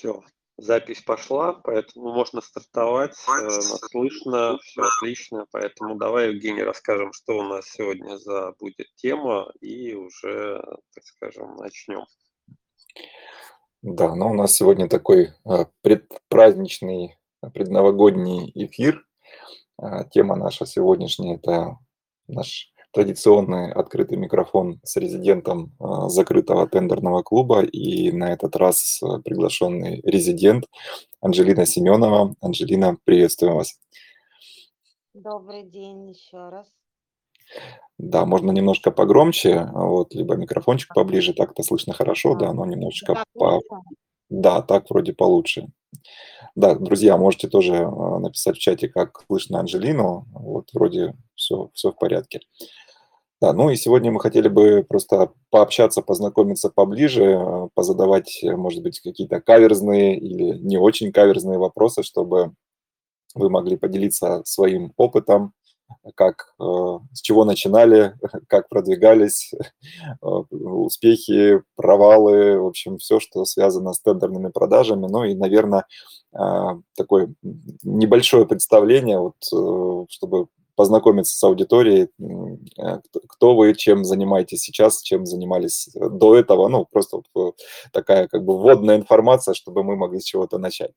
Все, запись пошла, поэтому можно стартовать. Э, нас слышно, все отлично. Поэтому давай, Евгений, расскажем, что у нас сегодня за будет тема, и уже, так скажем, начнем. Да, ну у нас сегодня такой э, предпраздничный, предновогодний эфир. Э, тема наша сегодняшняя – это наш традиционный открытый микрофон с резидентом а, закрытого тендерного клуба. И на этот раз а, приглашенный резидент Анжелина Семенова. Анжелина, приветствую вас. Добрый день еще раз. Да, можно немножко погромче, вот, либо микрофончик поближе, так-то слышно хорошо, да, но немножечко по... Да, так вроде получше. Да, друзья, можете тоже а, написать в чате, как слышно Анжелину. Вот вроде все, все в порядке. Да, ну и сегодня мы хотели бы просто пообщаться, познакомиться поближе, э, позадавать, э, может быть, какие-то каверзные или не очень каверзные вопросы, чтобы вы могли поделиться своим опытом, как, э, с чего начинали, как продвигались, успехи, провалы, в общем, все, что связано с тендерными продажами. Ну и, наверное, такое небольшое представление, вот, чтобы познакомиться с аудиторией, э, кто вы, чем занимаетесь сейчас, чем занимались до этого, ну, просто вот э, такая как бы вводная информация, чтобы мы могли с чего-то начать.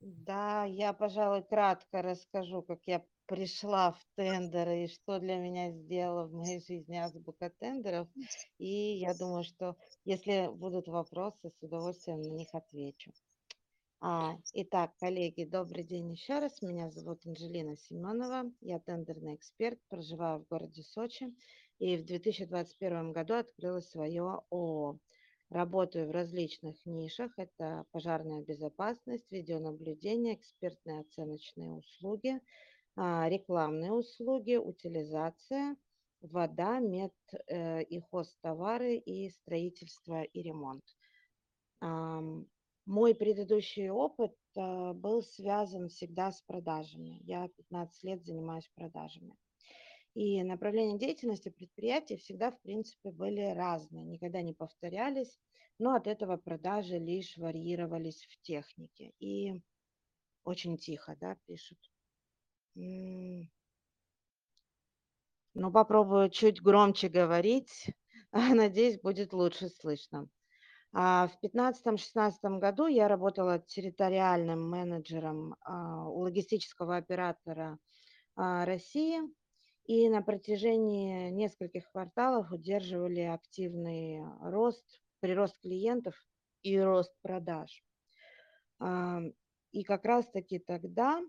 Да, я, пожалуй, кратко расскажу, как я пришла в тендеры и что для меня сделала в моей жизни азбука тендеров. И я думаю, что если будут вопросы, с удовольствием на них отвечу. А, итак, коллеги, добрый день еще раз. Меня зовут Анжелина Семенова. Я тендерный эксперт, проживаю в городе Сочи. И в 2021 году открыла свое ООО. Работаю в различных нишах. Это пожарная безопасность, видеонаблюдение, экспертные оценочные услуги, а, рекламные услуги, утилизация, вода, мед э, и хозтовары и строительство и ремонт. Мой предыдущий опыт э, был связан всегда с продажами. Я 15 лет занимаюсь продажами. И направления деятельности предприятий всегда, в принципе, были разные, никогда не повторялись, но от этого продажи лишь варьировались в технике. И очень тихо, да, пишут. Ну, попробую чуть громче говорить. Надеюсь, будет лучше слышно. А, в 2015-2016 году я работала территориальным менеджером а, у логистического оператора а, России, и на протяжении нескольких кварталов удерживали активный рост, прирост клиентов и рост продаж. И как раз-таки тогда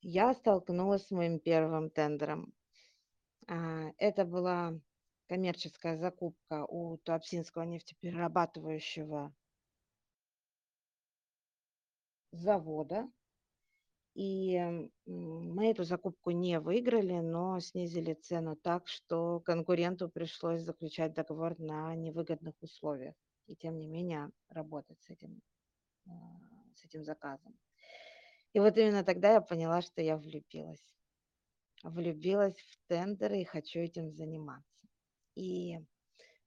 я столкнулась с моим первым тендером. Это была коммерческая закупка у Туапсинского нефтеперерабатывающего завода. И мы эту закупку не выиграли, но снизили цену так, что конкуренту пришлось заключать договор на невыгодных условиях. И тем не менее работать с этим, а, с этим заказом. И вот именно тогда я поняла, что я влюбилась. Влюбилась в тендеры и хочу этим заниматься. И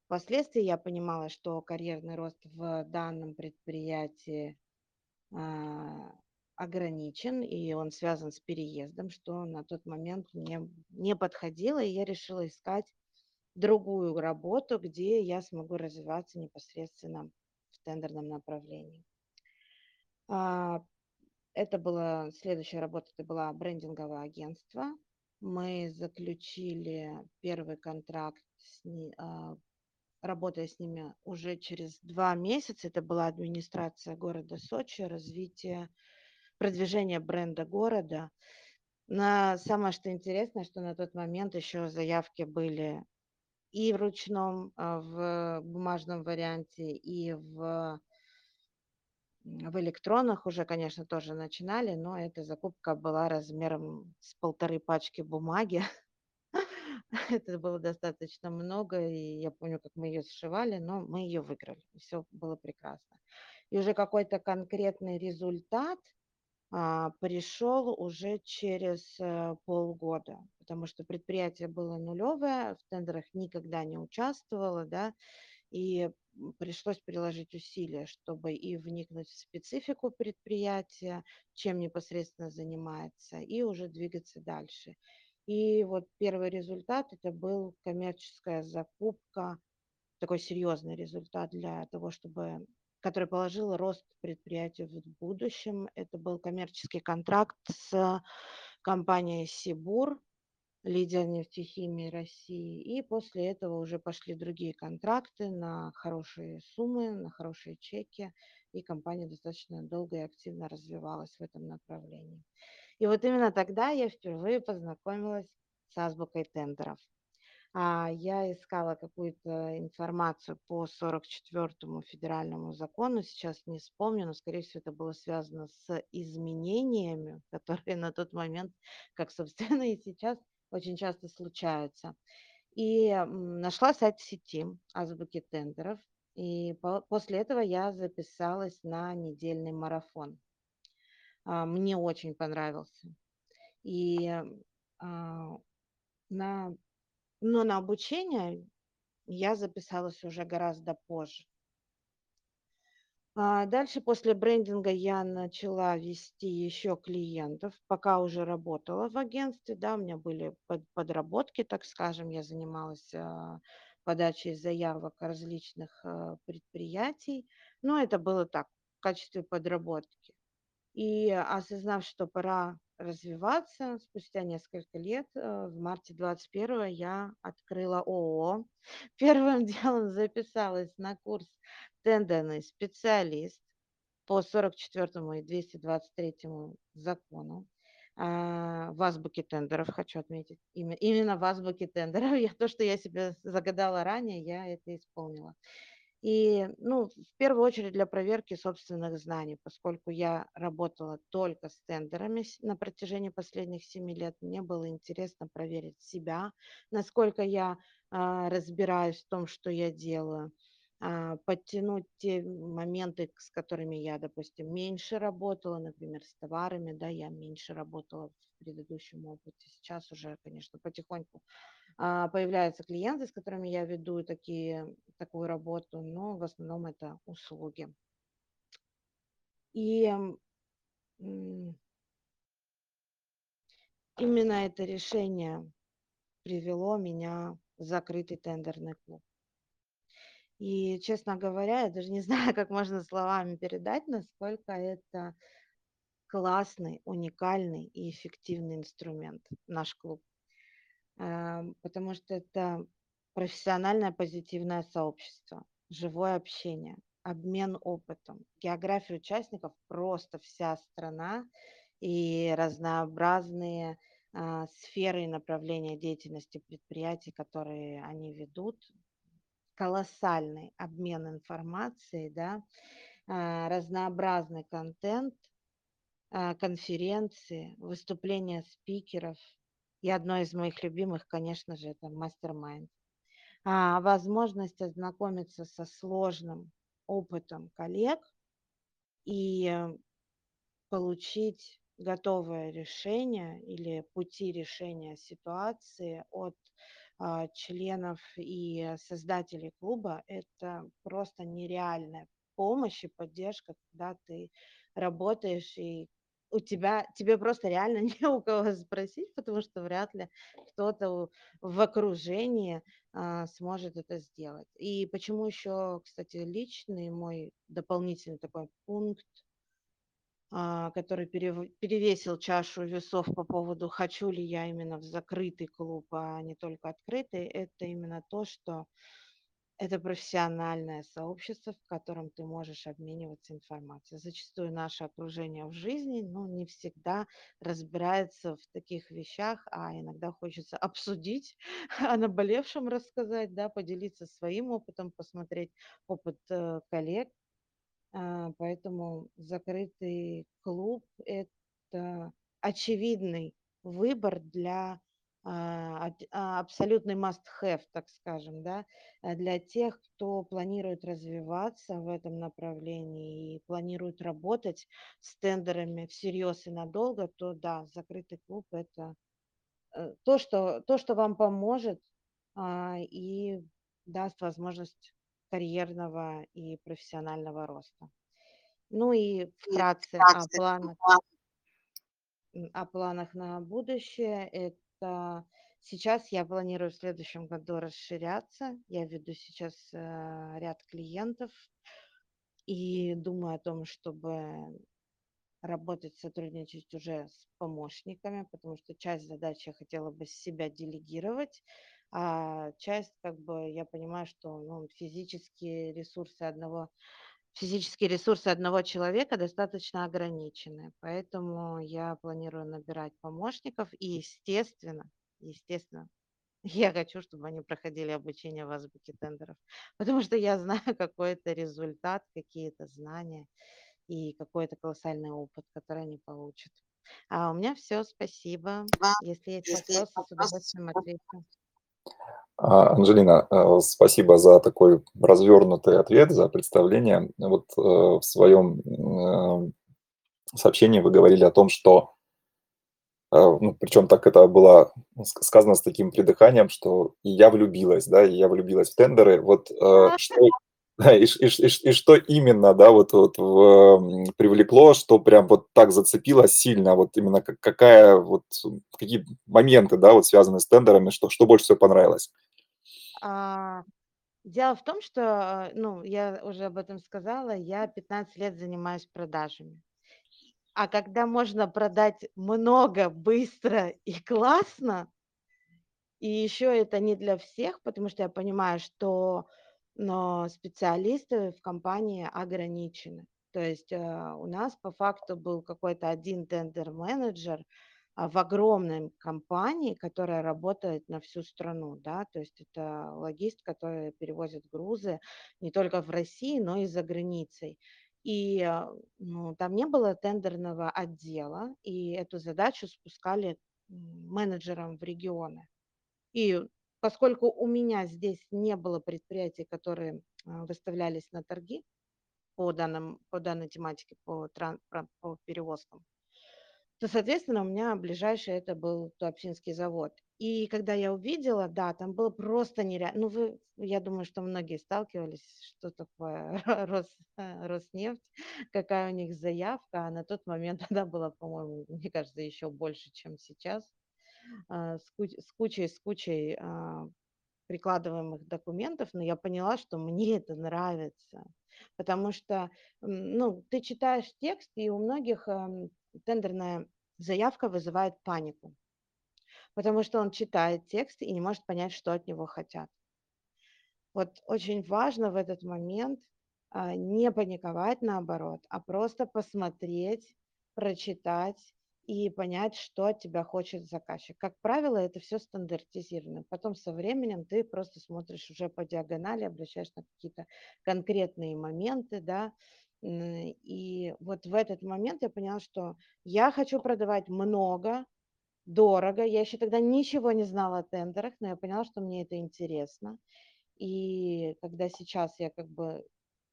впоследствии я понимала, что карьерный рост в данном предприятии а, ограничен, и он связан с переездом, что на тот момент мне не подходило, и я решила искать другую работу, где я смогу развиваться непосредственно в тендерном направлении. А, это была следующая работа, это была брендинговое агентство. Мы заключили первый контракт с, а, работая с ними уже через два месяца. Это была администрация города Сочи, развитие, продвижение бренда города. На самое что интересное, что на тот момент еще заявки были и в ручном, а, в бумажном варианте, и в, в электронах уже, конечно, тоже начинали, но эта закупка была размером с полторы пачки бумаги. Это было достаточно много, и я помню, как мы ее сшивали, но мы ее выиграли. Все было прекрасно. И уже какой-то конкретный результат а, пришел уже через а, полгода, потому что предприятие было нулевое, в тендерах никогда не участвовало, да, и пришлось приложить усилия, чтобы и вникнуть в специфику предприятия, чем непосредственно занимается, и уже двигаться дальше. И вот первый результат это был коммерческая закупка, такой серьезный результат для того, чтобы который положил рост предприятию в будущем. Это был коммерческий контракт с компанией Сибур, лидер нефтехимии России. И после этого уже пошли другие контракты на хорошие суммы, на хорошие чеки. И компания достаточно долго и активно развивалась в этом направлении. И вот именно тогда я впервые познакомилась с азбукой тендеров. А, я искала какую-то информацию по 44-му федеральному закону, сейчас не вспомню, но, скорее всего, это было связано с изменениями, которые на тот момент, как, собственно, и сейчас, очень часто случаются. И нашла сайт сети азбуки тендеров, и по- после этого я записалась на недельный марафон. А, Мне очень понравился. И а, на но на обучение я записалась уже гораздо позже. А дальше после брендинга я начала вести еще клиентов, пока уже работала в агентстве, да, у меня были подработки, так скажем, я занималась подачей заявок различных предприятий, но это было так, в качестве подработки. И осознав, что пора развиваться. Спустя несколько лет, э, в марте 21 я открыла ООО. Первым делом записалась на курс «Тендерный специалист» по 44 и 223 закону а, в азбуке тендеров, хочу отметить, именно в азбуке тендеров. Я, то, что я себе загадала ранее, я это исполнила. И, ну, в первую очередь для проверки собственных знаний, поскольку я работала только с тендерами на протяжении последних семи лет, мне было интересно проверить себя, насколько я а, разбираюсь в том, что я делаю, подтянуть те моменты, с которыми я, допустим, меньше работала, например, с товарами, да, я меньше работала в предыдущем опыте. Сейчас уже, конечно, потихоньку а, появляются клиенты, с которыми я веду такие, такую работу, но в основном это услуги. И именно это решение привело меня в закрытый тендерный клуб. И, честно говоря, я даже не знаю, как можно словами передать, насколько это классный, уникальный и эффективный инструмент, наш клуб потому что это профессиональное позитивное сообщество, живое общение, обмен опытом. География участников просто вся страна и разнообразные а, сферы и направления деятельности предприятий, которые они ведут, колоссальный обмен информацией, да, а, разнообразный контент, а, конференции, выступления спикеров – и одно из моих любимых, конечно же, это мастер-майнд. А, возможность ознакомиться со сложным опытом коллег и получить готовое решение или пути решения ситуации от членов и создателей клуба, это просто нереальная помощь и поддержка, когда ты работаешь и у тебя, тебе просто реально не у кого спросить, потому что вряд ли кто-то в окружении а, сможет это сделать. И почему еще, кстати, личный мой дополнительный такой пункт, а, который перевесил чашу весов по поводу, хочу ли я именно в закрытый клуб, а не только открытый, это именно то, что это профессиональное сообщество, в котором ты можешь обмениваться информацией. Зачастую наше окружение в жизни ну, не всегда разбирается в таких вещах, а иногда хочется обсудить, о наболевшем рассказать, да, поделиться своим опытом, посмотреть опыт э, коллег. А, поэтому закрытый клуб – это очевидный выбор для а, а, абсолютный must-have, так скажем, да, э, для тех, кто планирует развиваться в этом направлении и планирует работать с тендерами всерьез и надолго, то да, закрытый клуб – это э, то, что, то, что вам поможет и даст возможность карьерного и профессионального роста. Ну и вкратце о планах, о планах на будущее. Это сейчас я планирую в следующем году расширяться. Я веду сейчас э, ряд клиентов и думаю о том, чтобы работать, сотрудничать уже с помощниками, потому что часть задач я хотела бы с себя делегировать, а часть, как бы, я понимаю, что ну, физические ресурсы одного физические ресурсы одного человека достаточно ограничены, поэтому я планирую набирать помощников и, естественно, естественно, я хочу, чтобы они проходили обучение в азбуке тендеров, потому что я знаю какой-то результат, какие-то знания и какой-то колоссальный опыт, который они получат. А у меня все, спасибо. Если есть вопросы, с удовольствием отвечу. А, Анжелина, э, спасибо за такой развернутый ответ, за представление. Вот э, в своем э, сообщении вы говорили о том, что, ну, причем так это было сказано с таким придыханием, что и я влюбилась, да, и я влюбилась в тендеры. Вот что, да, и, и, и, и что именно, да, вот, вот в, привлекло, что прям вот так зацепило сильно, вот именно какая, вот какие моменты, да, вот связаны с тендерами, что, что больше всего понравилось? А, дело в том, что, ну, я уже об этом сказала, я 15 лет занимаюсь продажами. А когда можно продать много, быстро и классно, и еще это не для всех, потому что я понимаю, что но специалисты в компании ограничены. То есть э, у нас по факту был какой-то один тендер-менеджер а, в огромной компании, которая работает на всю страну, да, то есть это логист, который перевозит грузы не только в России, но и за границей. И э, ну, там не было тендерного отдела, и эту задачу спускали менеджерам в регионы. И поскольку у меня здесь не было предприятий, которые а, выставлялись на торги по, данным, по данной тематике, по, по перевозкам, то, соответственно, у меня ближайший это был Туапсинский завод. И когда я увидела, да, там было просто нереально. Ну, вы, я думаю, что многие сталкивались, что такое Рос, Роснефть, какая у них заявка. А на тот момент она была, по-моему, мне кажется, еще больше, чем сейчас. А, с, куч, с кучей, с кучей а, прикладываемых документов, но я поняла, что мне это нравится, потому что, ну, ты читаешь текст, и у многих тендерная заявка вызывает панику, потому что он читает текст и не может понять, что от него хотят. Вот очень важно в этот момент а, не паниковать наоборот, а просто посмотреть, прочитать и понять, что от тебя хочет заказчик. Как правило, это все стандартизировано. Потом со временем ты просто смотришь уже по диагонали, обращаешь на какие-то конкретные моменты, да, и вот в этот момент я поняла, что я хочу продавать много, дорого. Я еще тогда ничего не знала о тендерах, но я поняла, что мне это интересно. И когда сейчас я как бы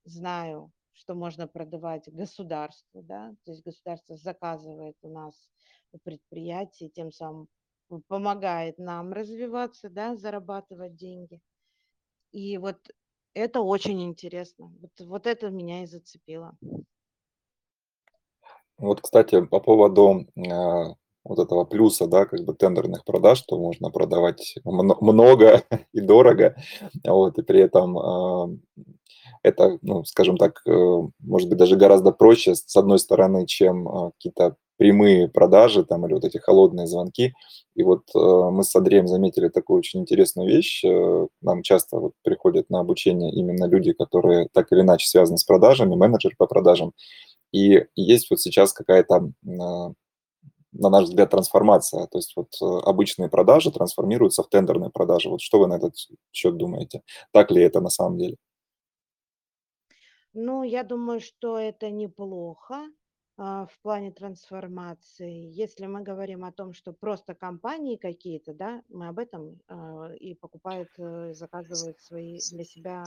знаю, что можно продавать государству, да, то есть государство заказывает у нас у тем самым помогает нам развиваться, да, зарабатывать деньги. И вот это очень интересно. Вот, вот это меня и зацепило. Вот, кстати, по поводу э, вот этого плюса, да, как бы тендерных продаж, что можно продавать много и дорого, вот, и при этом э, это, ну, скажем так, э, может быть, даже гораздо проще, с одной стороны, чем э, какие-то прямые продажи там или вот эти холодные звонки. И вот э, мы с Андреем заметили такую очень интересную вещь. Нам часто вот приходят на обучение именно люди, которые так или иначе связаны с продажами, менеджер по продажам. И есть вот сейчас какая-то на наш взгляд, трансформация. То есть вот обычные продажи трансформируются в тендерные продажи. Вот что вы на этот счет думаете? Так ли это на самом деле? Ну, я думаю, что это неплохо в плане трансформации. Если мы говорим о том, что просто компании какие-то, да, мы об этом а, и покупают, э, заказывают свои для себя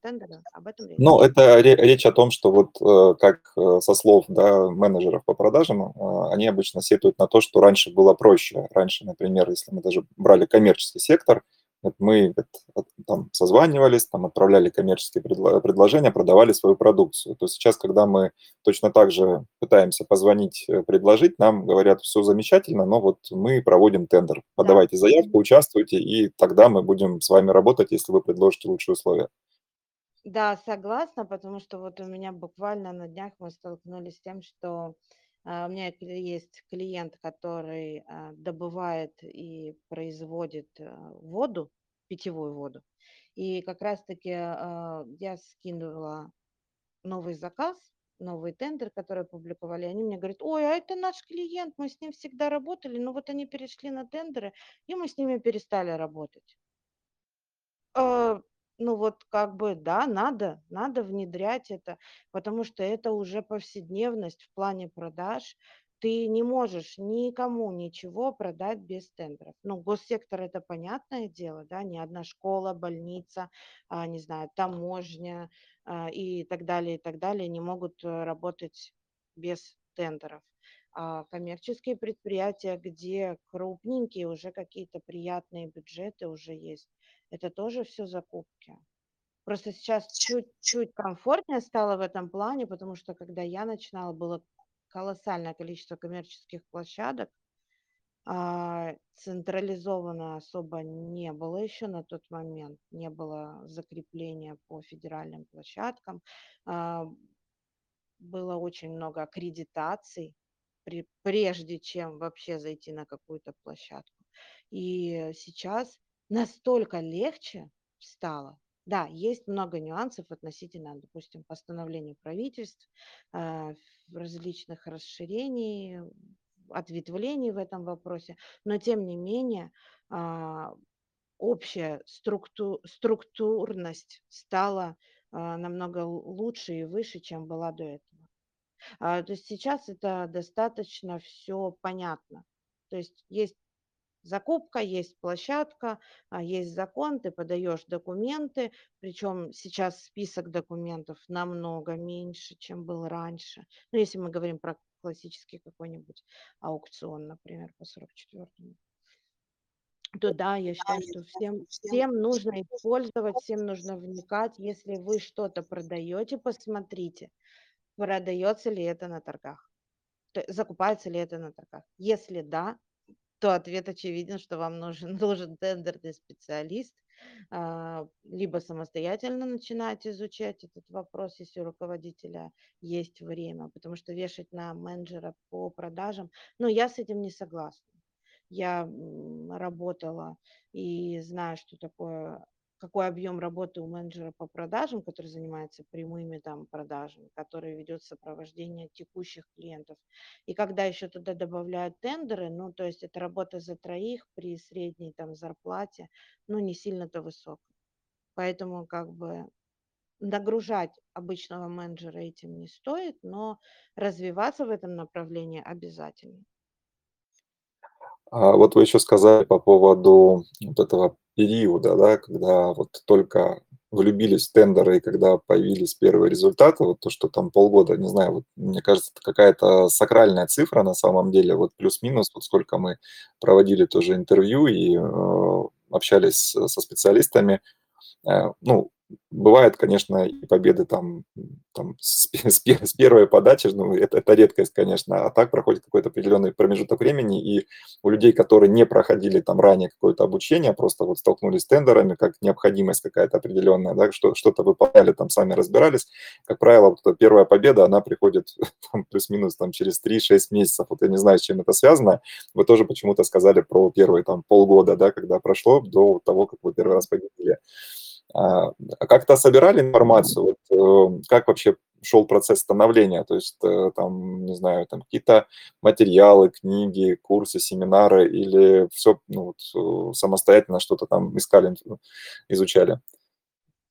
тендеры, об этом речь. Ну, это речь о том, что вот э, как э, со слов да, менеджеров по продажам, они обычно сетуют на то, что раньше было проще. Раньше, например, если мы даже брали коммерческий сектор, мы там созванивались, там отправляли коммерческие предло- предложения, продавали свою продукцию. То сейчас, когда мы точно так же пытаемся позвонить, э, предложить, нам говорят, все замечательно, но вот мы проводим тендер. Подавайте заявку, участвуйте, и тогда мы будем с вами работать, если вы предложите лучшие условия. Да, согласна, потому что вот у меня буквально на днях мы столкнулись с тем, что у меня есть клиент, который а, добывает и производит а, воду, питьевую воду. И как раз-таки я скинула новый заказ, новый тендер, который опубликовали. Они мне говорят, ой, а это наш клиент, мы с ним всегда работали, но вот они перешли на тендеры, и мы с ними перестали работать. Ну вот как бы да, надо, надо внедрять это, потому что это уже повседневность в плане продаж. Ты не можешь никому ничего продать без тендеров. Ну, госсектор это понятное дело, да, ни одна школа, больница, а, не знаю, таможня а, и так далее, и так далее не могут э, работать без тендеров. А коммерческие предприятия, где крупненькие, уже какие-то приятные бюджеты уже есть, это тоже все закупки. Просто сейчас чуть-чуть комфортнее стало в этом плане, потому что когда я начинала, было колоссальное количество коммерческих площадок, а, централизованно особо не было еще на тот момент, не было закрепления по федеральным площадкам, а, было очень много аккредитаций, прежде чем вообще зайти на какую-то площадку. И сейчас настолько легче стало. Да, есть много нюансов относительно, допустим, постановления правительств, э, различных расширений, ответвлений в этом вопросе, но тем не менее а, общая структу, структурность стала а, намного лучше и выше, чем была до этого. А, то есть сейчас это достаточно все понятно. То есть есть закупка, есть площадка, а, есть закон, ты подаешь документы, причем сейчас список документов намного меньше, чем был раньше. Ну, если мы говорим про классический какой-нибудь аукцион, например, по 44-му то да, я считаю, что всем, всем нужно использовать, всем нужно вникать. Если вы что-то продаете, посмотрите, продается ли это на торгах, закупается ли это на торгах. Если да, то ответ очевиден, что вам нужен, нужен тендерный специалист, а, либо самостоятельно начинать изучать этот вопрос, если у руководителя есть время, потому что вешать на менеджера по продажам, ну, я с этим не согласна. Я работала и знаю, что такое какой объем работы у менеджера по продажам, который занимается прямыми там продажами, который ведет сопровождение текущих клиентов. И когда еще туда добавляют тендеры, ну, то есть это работа за троих при средней там зарплате, ну, не сильно-то высокой. Поэтому как бы нагружать обычного менеджера этим не стоит, но развиваться в этом направлении обязательно. А вот вы еще сказали по поводу вот этого периода, да, когда вот только влюбились в тендеры, и когда появились первые результаты, вот то, что там полгода, не знаю, вот мне кажется, это какая-то сакральная цифра на самом деле, вот плюс-минус, вот сколько мы проводили тоже интервью и э, общались со специалистами, э, ну, Бывают, конечно, и победы там, там с, с, с первой подачи, ну, это, это редкость, конечно, а так проходит какой-то определенный промежуток времени, и у людей, которые не проходили там ранее какое-то обучение, просто вот столкнулись с тендерами, как необходимость какая-то определенная, да, что, что-то выполняли, там сами разбирались, как правило, вот первая победа, она приходит там, плюс-минус там, через 3-6 месяцев, вот я не знаю, с чем это связано, вы тоже почему-то сказали про первые там полгода, да, когда прошло до того, как вы первый раз победили. А, а как-то собирали информацию, вот, э, как вообще шел процесс становления, то есть э, там, не знаю, там какие-то материалы, книги, курсы, семинары или все ну, вот, э, самостоятельно что-то там искали, изучали?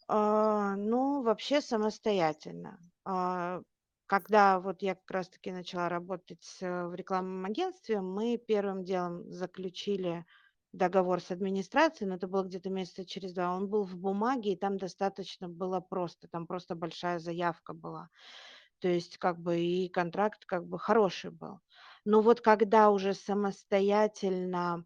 А, ну, вообще самостоятельно. А, когда вот я как раз-таки начала работать в рекламном агентстве, мы первым делом заключили договор с администрацией, но это было где-то месяца через два. Он был в бумаге, и там достаточно было просто, там просто большая заявка была. То есть как бы и контракт как бы хороший был. Но вот когда уже самостоятельно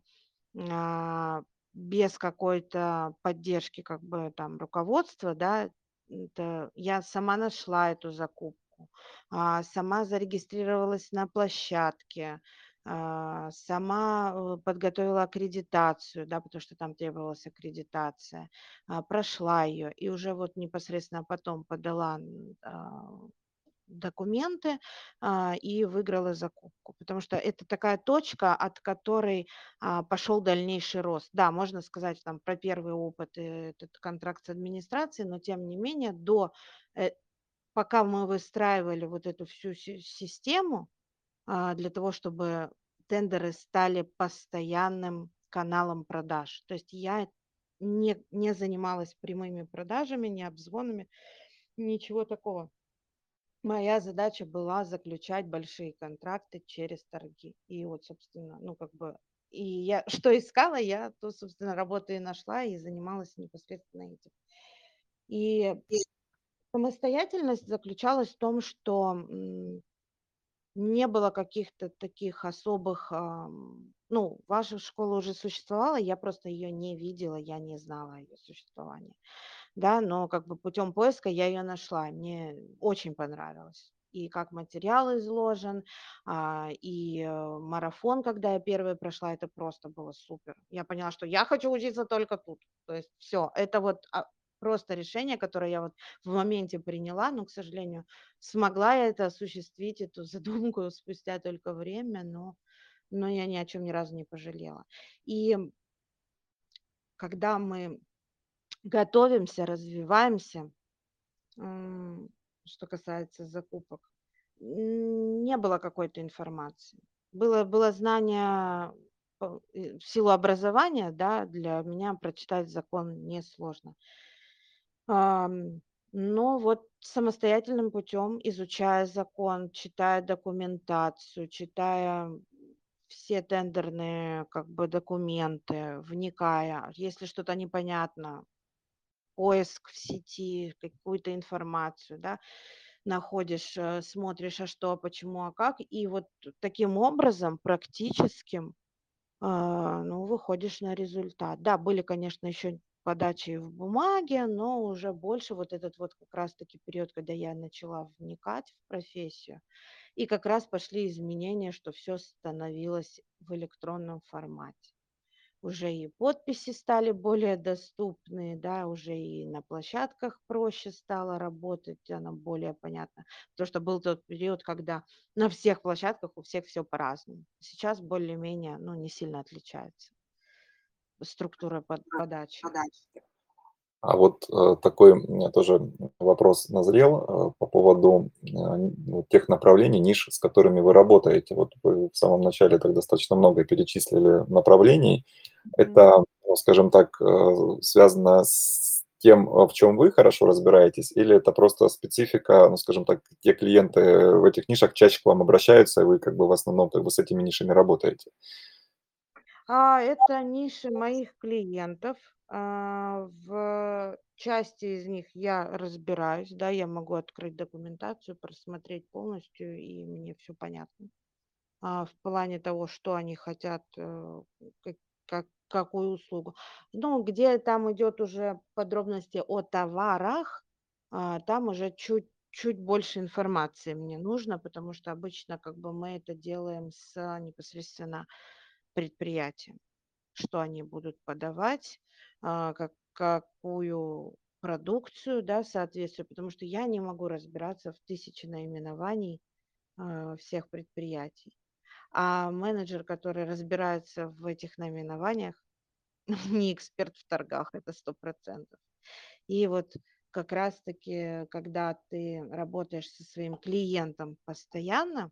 а, без какой-то поддержки как бы там руководства, да, это я сама нашла эту закупку, а, сама зарегистрировалась на площадке, сама э, подготовила аккредитацию, да, потому что там требовалась аккредитация, а, прошла ее и уже вот непосредственно потом подала документы а, и выиграла закупку, потому что это такая точка, от которой а, пошел дальнейший рост. Да, можно сказать там про первый опыт, э, этот контракт с администрацией, но тем не менее до, э, пока мы выстраивали вот эту всю систему а, для того, чтобы тендеры стали постоянным каналом продаж. То есть я не, не занималась прямыми продажами, не обзвонами, ничего такого моя задача была заключать большие контракты через торги. И вот, собственно, ну, как бы, и я что искала, я то, собственно, работу и нашла, и занималась непосредственно этим. И самостоятельность заключалась в том, что не было каких-то таких особых, ну, ваша школа уже существовала, я просто ее не видела, я не знала ее существовании да, но как бы путем поиска я ее нашла, мне очень понравилось. И как материал изложен, а, и э, марафон, когда я первый прошла, это просто было супер. Я поняла, что я хочу учиться только тут. То есть все, это вот а, просто решение, которое я вот в моменте приняла, но, к сожалению, смогла я это осуществить, эту задумку спустя только время, но, но я ни о чем ни разу не пожалела. И когда мы готовимся, развиваемся. Что касается закупок, не было какой-то информации. Было, было знание в силу образования, да, для меня прочитать закон несложно. Но вот самостоятельным путем, изучая закон, читая документацию, читая все тендерные как бы документы, вникая, если что-то непонятно, поиск в сети, какую-то информацию, да, находишь, э, смотришь, а что, почему, а как, и вот таким образом практическим, а, ну, выходишь на результат. Да, были, конечно, еще подачи в бумаге, но уже больше вот этот вот как раз-таки период, когда я начала вникать в профессию, и как раз пошли изменения, что все становилось в электронном формате уже и подписи стали более доступны, да, уже и на площадках проще стало работать, она более понятна. Потому что был тот период, когда на всех площадках у всех все по-разному. Сейчас более-менее, ну, не сильно отличается структура под, подачи. А вот э, такой тоже вопрос назрел э, по поводу э, ну, тех направлений, ниш, с которыми вы работаете. Вот вы в самом начале так достаточно много перечислили направлений. Это, ну, скажем так, связано с тем, в чем вы хорошо разбираетесь, или это просто специфика, ну, скажем так, те клиенты в этих нишах чаще к вам обращаются, и вы как бы в основном как бы с этими нишами работаете? А, это ниши моих клиентов. А, в части из них я разбираюсь, да, я могу открыть документацию, просмотреть полностью, и мне все понятно. А, в плане того, что они хотят, э, как, как, какую услугу. Ну, где там идет уже подробности о товарах, а, там уже чуть чуть больше информации мне нужно, потому что обычно как бы мы это делаем с непосредственно предприятием, что они будут подавать, а, как, какую продукцию, да, соответственно, потому что я не могу разбираться в тысячи наименований а, всех предприятий. А менеджер, который разбирается в этих наименованиях, не эксперт в торгах, это сто процентов. И вот как раз-таки, когда ты работаешь со своим клиентом постоянно,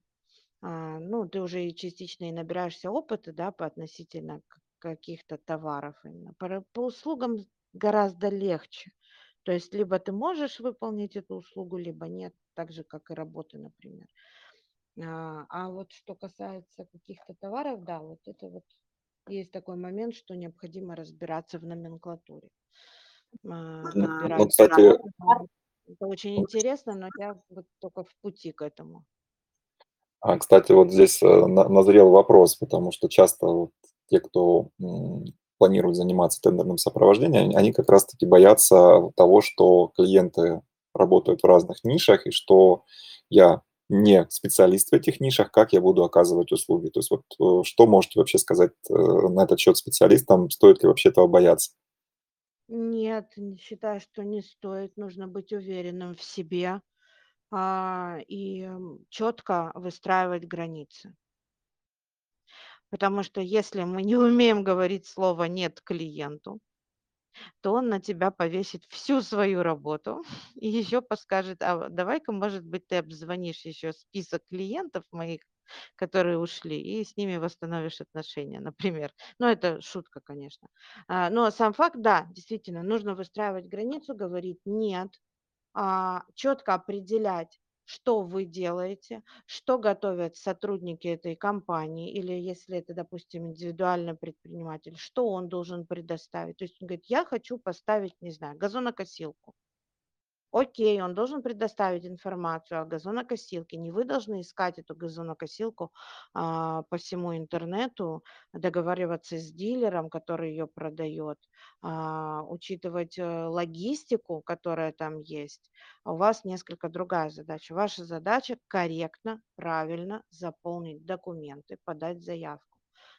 а, ну, ты уже и частично и набираешься опыта, да, по относительно каких-то товаров именно. По, по услугам гораздо легче. То есть либо ты можешь выполнить эту услугу, либо нет, так же, как и работы, например. А, а вот что касается каких-то товаров, да, вот это вот есть такой момент, что необходимо разбираться в номенклатуре. А, ну, кстати, это очень интересно, но я вот только в пути к этому. А, кстати, вот здесь э, назрел вопрос, потому что часто вот те, кто планируют заниматься тендерным сопровождением, они как раз-таки боятся того, что клиенты работают в разных нишах, и что я не специалист в этих нишах, как я буду оказывать услуги. То есть вот э, что можете вообще сказать э, на этот счет специалистам, стоит ли вообще этого бояться? Нет, не считаю, что не стоит. Нужно быть уверенным в себе и четко выстраивать границы. Потому что если мы не умеем говорить слово «нет» клиенту, то он на тебя повесит всю свою работу и еще подскажет, а давай-ка, может быть, ты обзвонишь еще список клиентов моих, которые ушли, и с ними восстановишь отношения, например. Ну, это шутка, конечно. А, но сам факт, да, действительно, нужно выстраивать границу, говорить нет, а, четко определять, что вы делаете, что готовят сотрудники этой компании, или если это, допустим, индивидуальный предприниматель, что он должен предоставить. То есть он говорит, я хочу поставить, не знаю, газонокосилку. Окей, он должен предоставить информацию о газонокосилке. Не вы должны искать эту газонокосилку а, по всему интернету, договариваться с дилером, который ее продает, а, учитывать а, логистику, которая там есть. А у вас несколько другая задача. Ваша задача корректно, правильно заполнить документы, подать заявку,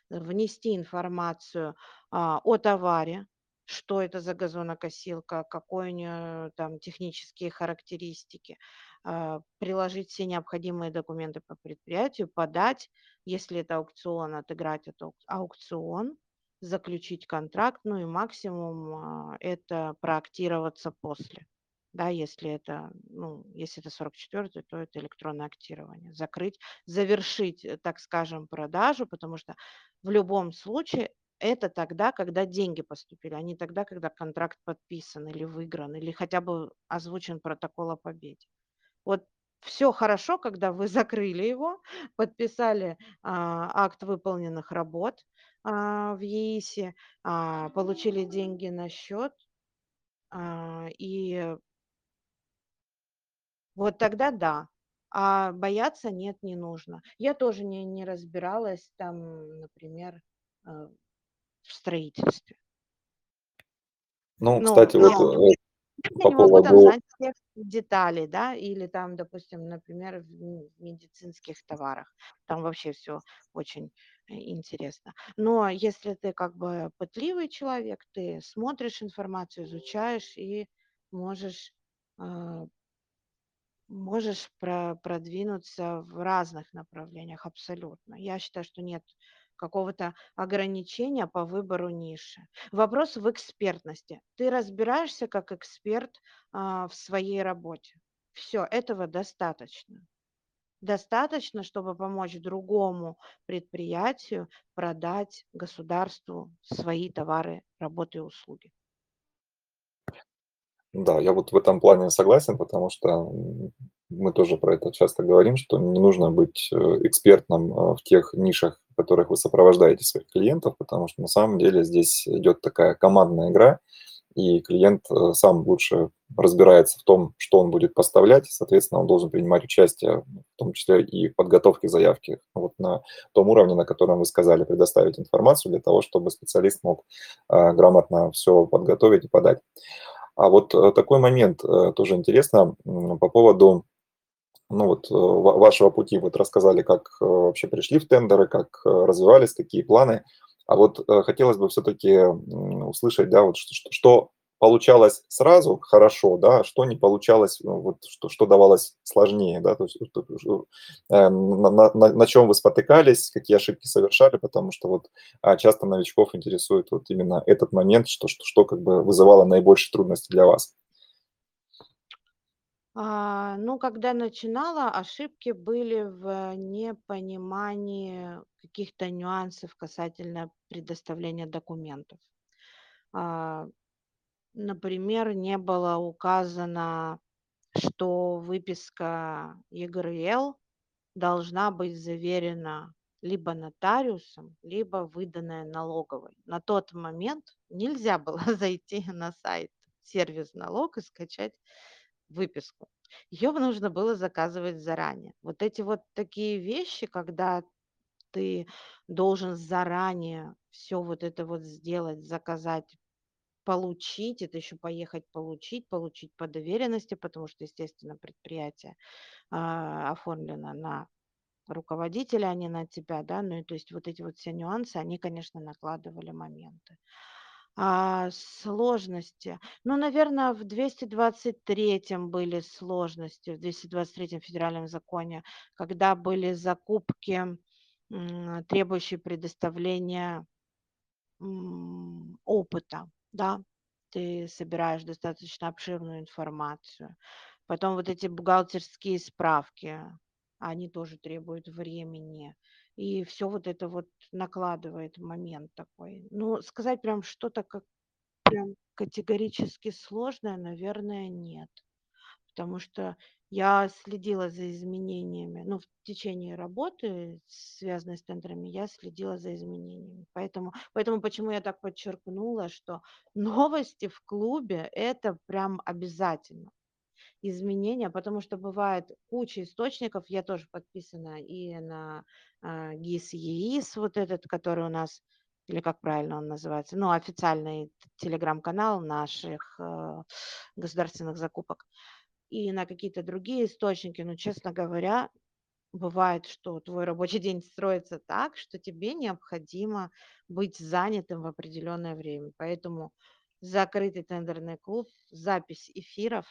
внести информацию а, о товаре, что это за газонокосилка, какой у нее там технические характеристики, а, приложить все необходимые документы по предприятию, подать, если это аукцион, отыграть этот аукцион, заключить контракт, ну и максимум а, это проактироваться после. Да, если это, ну, если это 44 то это электронное актирование. Закрыть, завершить, э, так скажем, продажу, потому что в любом случае это тогда, когда деньги поступили, а не тогда, когда контракт подписан или выигран, или хотя бы озвучен протокол о победе. Вот все хорошо, когда вы закрыли его, подписали а, акт выполненных работ а, в ЕИСе, а, получили деньги на счет, а, и вот тогда да. А бояться нет, не нужно. Я тоже не, не разбиралась там, например, э, в строительстве. Ну, Ну, кстати, вот но э, я по не могу там поводу... знать всех деталей, да, или там, допустим, например, в медицинских товарах. Там вообще все очень э, интересно. Но если ты как бы пытливый человек, ты смотришь информацию, изучаешь и можешь а, можешь про продвинуться в разных направлениях абсолютно. Я считаю, что нет какого-то ограничения по выбору ниши. Вопрос в экспертности. Ты разбираешься как эксперт а, в своей работе. Все, этого достаточно. Достаточно, чтобы помочь другому предприятию продать государству свои товары, работы и услуги. Да, я вот в этом плане согласен, потому что мы тоже про это часто говорим, что не нужно быть э, экспертным э, в тех нишах, которых вы сопровождаете своих клиентов, потому что на самом деле здесь идет такая командная игра, и клиент э, сам лучше разбирается в том, что он будет поставлять, соответственно, он должен принимать участие, в том числе и в подготовке заявки, вот на том уровне, на котором вы сказали, предоставить информацию для того, чтобы специалист мог грамотно все подготовить и подать. А вот э, такой момент э, тоже интересно по поводу ну вот, э, вашего пути. Вот рассказали, как вообще пришли в тендеры, как развивались, какие планы. А вот хотелось бы все-таки услышать, да, вот что, что получалось сразу хорошо, да, что не получалось, ну, вот, что, что давалось сложнее, да, то есть э, на, на, на чем вы спотыкались, какие ошибки совершали, потому что вот а, часто новичков интересует вот именно этот момент, что, что, что как бы вызывало наибольшие трудности для вас. А, ну, когда начинала, ошибки были в непонимании каких-то нюансов касательно предоставления документов. А, например, не было указано, что выписка ЕГРЛ должна быть заверена либо нотариусом, либо выданная налоговой. На тот момент нельзя было зайти на сайт сервис налог и скачать выписку. Ее нужно было заказывать заранее. Вот эти вот такие вещи, когда ты должен заранее все вот это вот сделать, заказать, получить, это еще поехать получить, получить по доверенности, потому что, естественно, предприятие а, оформлено на руководителя, а не на тебя, да, ну и то есть вот эти вот все нюансы, они, конечно, накладывали моменты. А, сложности. Ну, наверное, в 223 были сложности, в 223 федеральном законе, когда были закупки, требующие предоставления опыта, да, ты собираешь достаточно обширную информацию. Потом вот эти бухгалтерские справки, они тоже требуют времени. И все вот это вот накладывает момент такой. Ну, сказать прям что-то как прям категорически сложное, наверное, нет. Потому что я следила за изменениями, ну, в течение работы, связанной с тендерами, я следила за изменениями. Поэтому, поэтому почему я так подчеркнула, что новости в клубе– это прям обязательно изменения, потому что бывает куча источников, я тоже подписана и на а, ГИС ЕИС, вот этот, который у нас, или как правильно он называется, ну, официальный телеграм-канал наших э, государственных закупок, и на какие-то другие источники, но, честно говоря, бывает, что твой рабочий день строится так, что тебе необходимо быть занятым в определенное время. Поэтому закрытый тендерный клуб, запись эфиров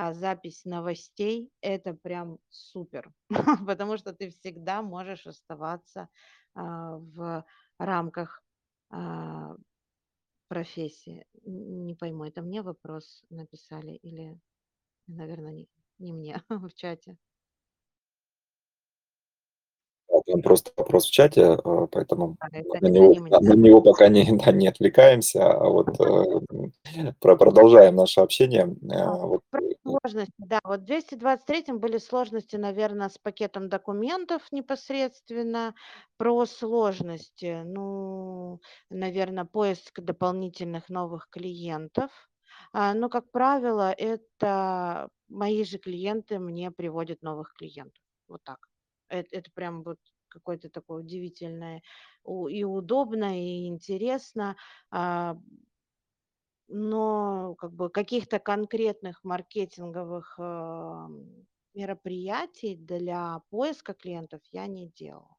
а запись новостей– это прям супер, потому что ты всегда можешь оставаться а, в рамках а, профессии. Не пойму, это мне вопрос написали или, наверное, не, не мне в чате? Там просто вопрос в чате, а, поэтому А, на него, на него пока не, да, не отвлекаемся, а вот э, про- продолжаем наше общение. А, Вот, э, сложности, да, вот в 223 были сложности, наверное, с пакетом документов непосредственно. Про сложности, ну, наверное, поиск дополнительных новых клиентов. А, Но, как правило, это мои же клиенты мне приводят новых клиентов. Вот так. Это, это прям вот какое-то такое удивительное и удобно, и интересно. Но как бы каких-то конкретных маркетинговых, мероприятий для поиска клиентов я не делала.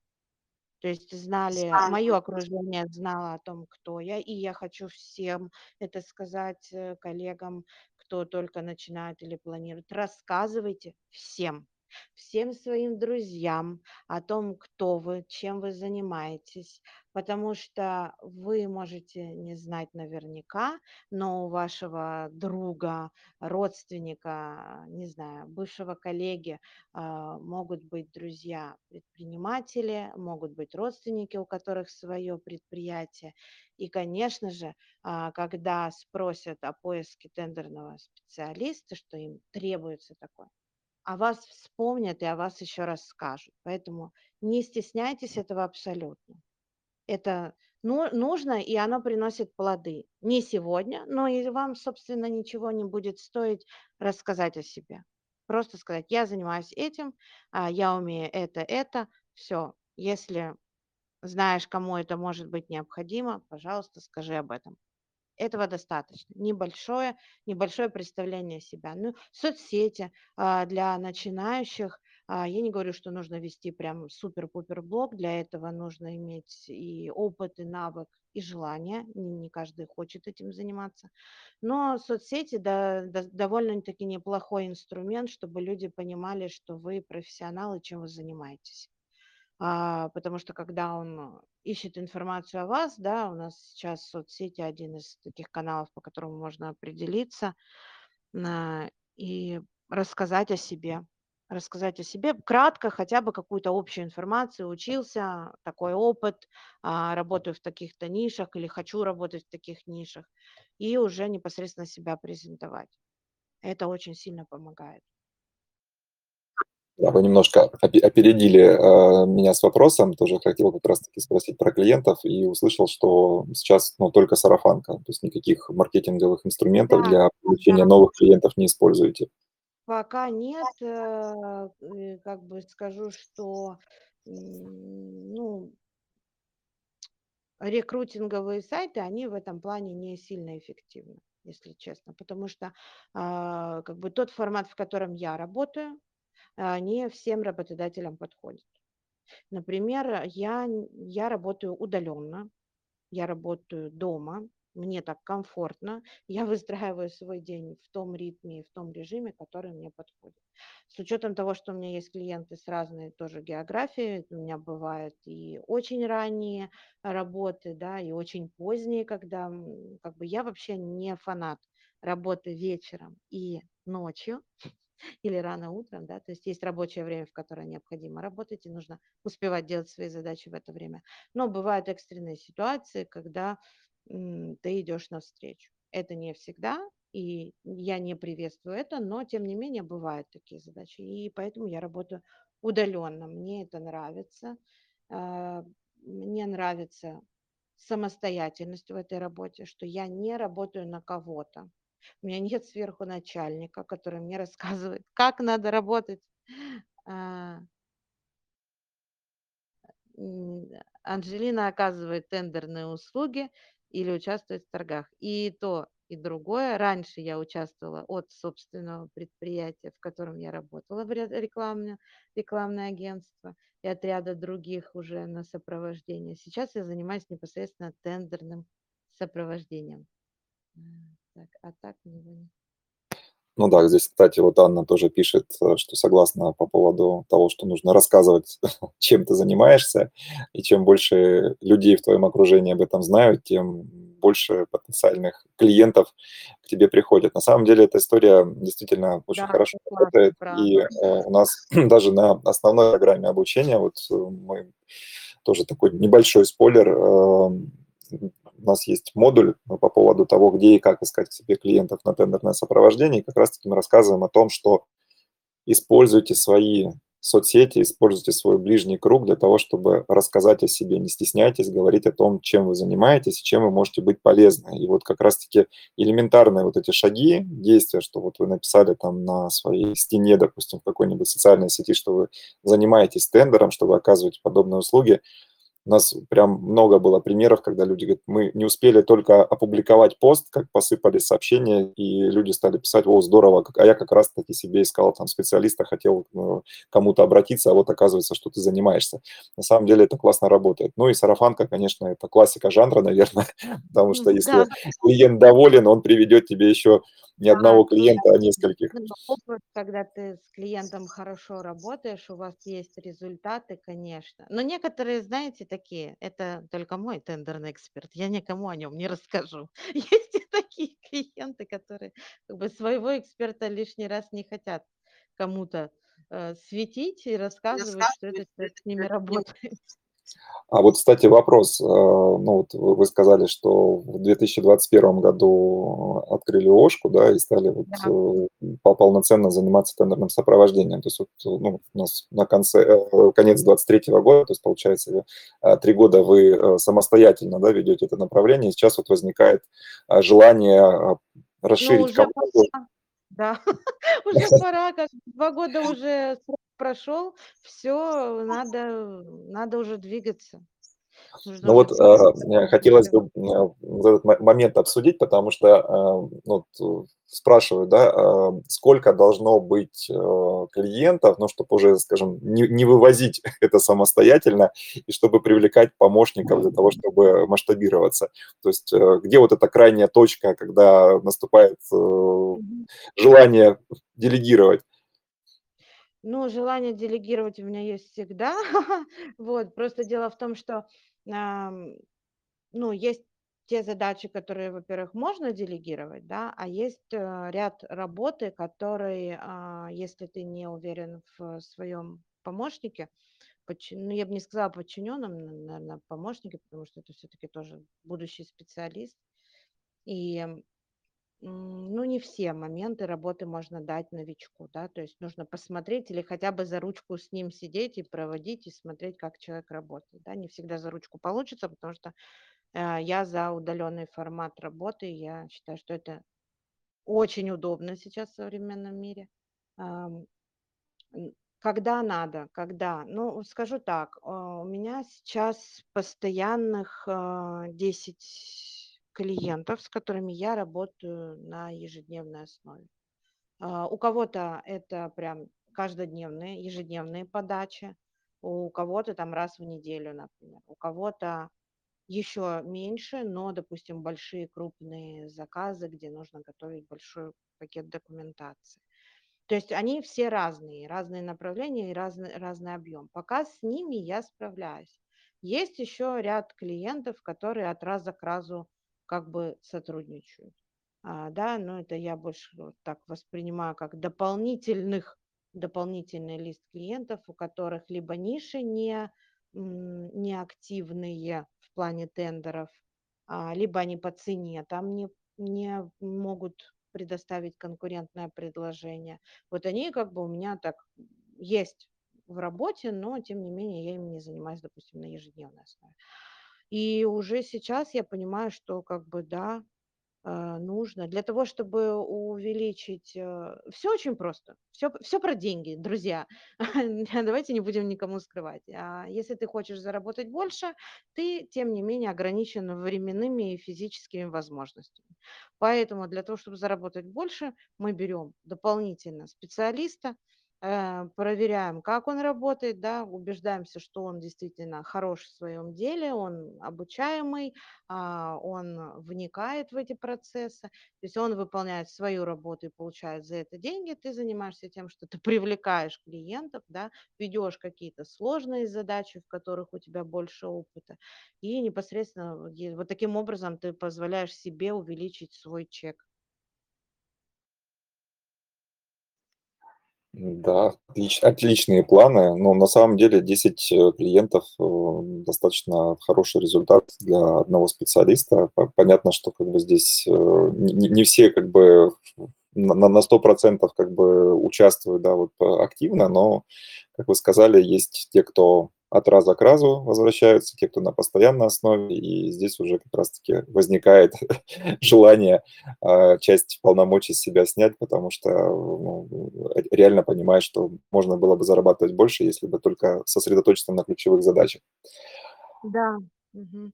То есть знали, мое окружение знало о том, кто я, и я хочу всем это сказать, э, коллегам, кто только начинает или планирует. Рассказывайте всем, всем своим друзьям о том, кто вы, чем вы занимаетесь, потому что вы можете не знать наверняка, но у вашего друга, родственника, не знаю, бывшего коллеги а, могут быть друзья предприниматели, могут быть родственники, у которых свое предприятие. И, конечно же, а, когда спросят о поиске тендерного специалиста, что им требуется такое, о вас вспомнят и о вас еще раз скажут. Поэтому не стесняйтесь этого абсолютно. Это ну, нужно, и оно приносит плоды. Не сегодня, но и вам, собственно, ничего не будет стоить рассказать о себе. Просто сказать, я занимаюсь этим, а, я умею это, это, все. Если знаешь, кому это может быть необходимо, пожалуйста, скажи об этом. Этого достаточно. Небольшое, небольшое представление себя. Ну, соцсети а, для начинающих. А, я не говорю, что нужно вести прям супер-пупер блог. Для этого нужно иметь и опыт, и навык, и желание. Не, каждый хочет этим заниматься. Но соцсети да, да, довольно-таки неплохой инструмент, чтобы люди понимали, что вы профессионалы, чем вы занимаетесь. А, потому что когда он ищет информацию о вас, да, у нас сейчас соцсети один из таких каналов, по которому можно определиться и рассказать о себе. Рассказать о себе кратко, хотя бы какую-то общую информацию, учился, такой опыт, а, работаю в таких-то нишах или хочу работать в таких нишах, и уже непосредственно себя презентовать. Это очень сильно помогает. Да, вы немножко опе- опередили э, меня с вопросом, тоже хотел как раз-таки спросить про клиентов и услышал, что сейчас ну, только сарафанка, то есть никаких маркетинговых инструментов Да, для получения да. новых клиентов не используете. Пока нет, э, как бы скажу, что, ну, рекрутинговые сайты, они в этом плане не сильно эффективны, если честно, потому что а, как бы тот формат, в котором я работаю, не всем работодателям подходит. Например, я, я работаю удаленно, я работаю дома, мне так комфортно, я выстраиваю свой день в том ритме и в том режиме, который мне подходит. С учетом того, что у меня есть клиенты с разной тоже географией, у меня бывают и очень ранние работы, да, и очень поздние, когда как бы я вообще не фанат работы вечером и ночью или рано утром, да, то есть есть рабочее время, в которое необходимо работать, и нужно успевать делать свои задачи в это время. Но бывают экстренные ситуации, когда ты идешь навстречу. Это не всегда, и я не приветствую это, но тем не менее бывают такие задачи. И поэтому я работаю удаленно. Мне это нравится. А, мне нравится самостоятельность в этой работе, что я не работаю на кого-то. У меня нет сверху начальника, который мне рассказывает, как надо работать. А, Анжелина оказывает тендерные услуги, или участвовать в торгах. И то, и другое. Раньше я участвовала от собственного предприятия, в котором я работала в рекламное, рекламное агентство, и от ряда других уже на сопровождение. Сейчас я занимаюсь непосредственно тендерным сопровождением. Так, а так не ну да, здесь, кстати, вот Анна тоже пишет, э, что согласна по поводу того, что нужно рассказывать, чем ты занимаешься, и чем больше людей в твоем окружении об этом знают, тем больше потенциальных клиентов к тебе приходят. На самом деле эта история действительно очень да, хорошо работает, и э, у нас даже на основной программе обучения, вот э, мы тоже такой небольшой спойлер, эм, у нас есть модуль по поводу того, где и как искать себе клиентов на тендерное сопровождение. И как раз-таки мы рассказываем о том, что используйте свои соцсети, используйте свой ближний круг для того, чтобы рассказать о себе. Не стесняйтесь говорить о том, чем вы занимаетесь и чем вы можете быть полезны. И вот как раз-таки элементарные вот эти шаги, действия, что вот вы написали там на своей стене, допустим, в какой-нибудь социальной сети, что вы занимаетесь тендером, что вы оказываете подобные услуги – у нас прям много было примеров, когда люди говорят, мы не успели только опубликовать пост, как посыпались сообщения, и люди стали писать, о, здорово, а я как раз-таки себе искал там специалиста, хотел ну, кому-то обратиться, а вот оказывается, что ты занимаешься. На самом деле это классно работает. Ну и сарафанка, конечно, это классика жанра, наверное, потому что если клиент доволен, он приведет тебе еще не одного клиента, а нескольких. Опыт, когда ты с клиентом хорошо работаешь, у вас есть результаты, конечно. Но некоторые, знаете, такие, это только мой тендерный эксперт, я никому о нем не расскажу. Есть и такие клиенты, которые как бы своего эксперта лишний раз не хотят кому-то э, светить и рассказывать, что человек с ними работает. А вот, кстати, вопрос. Э, ну, вот вы сказали, что в 2021 году открыли ОШКу, да, и стали вот да. Э, полноценно заниматься тендерным сопровождением. То есть вот ну, у нас на конце, э, конец 2023 года, то есть получается три года вы самостоятельно да, ведете это направление, и сейчас вот возникает желание расширить ну, команду. Да, уже пора, как два года уже прошел, все, надо, надо уже двигаться. Ну вот э, хотелось бы э, этот момент обсудить, потому что э, ну, спрашивают, да, э, сколько должно быть э, клиентов, ну, чтобы уже, скажем, не, не вывозить это самостоятельно и чтобы привлекать помощников для того, чтобы масштабироваться. То есть э, где вот эта крайняя точка, когда наступает желание делегировать? Ну, желание делегировать у меня есть всегда. Вот, просто дело в том, что, ну, есть те задачи, которые, во-первых, можно делегировать, да, а есть э, ряд работы, которые, а, если ты не уверен в своем помощнике, ну, я бы не сказала подчиненном, наверное, помощнике, потому что это все-таки тоже будущий специалист. И ну, не все моменты работы можно дать новичку, да, то есть нужно посмотреть или хотя бы за ручку с ним сидеть и проводить, и смотреть, как человек работает, да, не всегда за ручку получится, потому что э, я за удаленный формат работы, я считаю, что это очень удобно сейчас в современном мире. Когда надо, когда? Ну, скажу так, а, у меня сейчас постоянных, а, 10 клиентов, с которыми я работаю на ежедневной основе. А, у кого-то это прям каждодневные, ежедневные подачи, у кого-то там раз в неделю, например, у кого-то еще меньше, но, допустим, большие крупные заказы, где нужно готовить большой пакет документации. То есть они все разные, разные направления и разный, разный объем. Пока с ними я справляюсь. Есть еще ряд клиентов, которые от раза к разу как бы сотрудничают. А, да, но это я больше вот так воспринимаю как дополнительных, дополнительный лист клиентов, у которых либо ниши не, не активные в плане тендеров, а, либо они по цене там не, не могут предоставить конкурентное предложение. Вот они как бы у меня так есть в работе, но тем не менее я ими не занимаюсь, допустим, на ежедневной основе. И уже сейчас я понимаю, что как бы да, э, нужно для того, чтобы увеличить... Все очень просто. Все, все про деньги, друзья. Давайте не будем никому скрывать. А если ты хочешь заработать больше, ты, тем не менее, ограничен временными и физическими возможностями. Поэтому для того, чтобы заработать больше, мы берем дополнительно специалиста, Э, проверяем, как он работает, да, убеждаемся, что он действительно хорош в своем деле, он обучаемый, а, он вникает в эти процессы, то есть он выполняет свою работу и получает за это деньги, ты занимаешься тем, что ты привлекаешь клиентов, да, ведешь какие-то сложные задачи, в которых у тебя больше опыта, и непосредственно вот таким образом ты позволяешь себе увеличить свой чек. Да, отлич отличные планы, но на самом деле 10 э, клиентов, э, достаточно хороший результат для одного специалиста. понятно, что как бы здесь, э, не не все как бы на на 100 как бы участвуют, да, вот, активно, но, как вы сказали, есть те, кто от раза к разу возвращаются, те, кто на постоянной основе, и здесь уже как раз-таки возникает желание а, часть полномочий с себя снять, потому что ну, реально понимаешь, что можно было бы зарабатывать больше, если бы только сосредоточиться на ключевых задачах. Да. Мгм.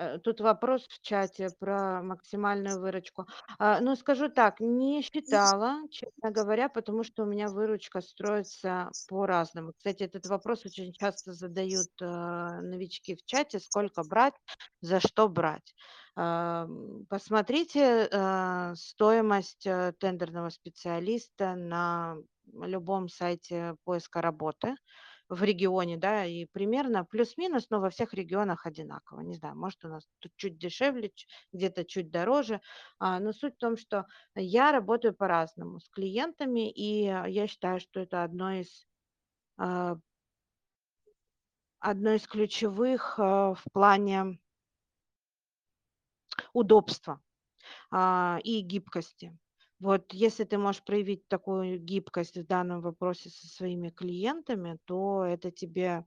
Э, тут вопрос в чате про максимальную выручку. А, ну, скажу так, не считала, честно говоря, потому что у меня выручка строится по-разному. Кстати, этот вопрос очень часто задают э, новички в чате, сколько брать, за что брать. А, посмотрите э, стоимость тендерного специалиста на любом сайте поиска работы в регионе, да, и примерно плюс-минус, но во всех регионах одинаково. Не знаю, может, у нас тут чуть дешевле, где-то чуть дороже, а, но суть в том, что я работаю по-разному с клиентами, и я считаю, что это одно из а, одно из ключевых а, в плане удобства и гибкости. Вот если ты можешь проявить такую гибкость в данном вопросе со своими клиентами, то это тебе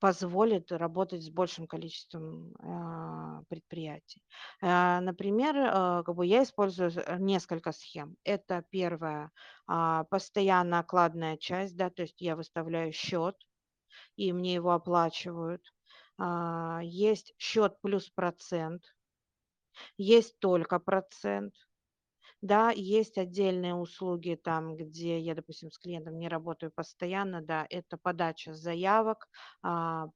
позволит работать с большим количеством а, предприятий. А, например, а, как бы я использую э, несколько схем. Это первое, а, постоянно окладная часть, да, то есть я выставляю счет, и мне его оплачивают. А, есть счет плюс процент, есть только процент, да, есть отдельные услуги там, где я, допустим, с клиентом не работаю постоянно, да, это подача заявок, а,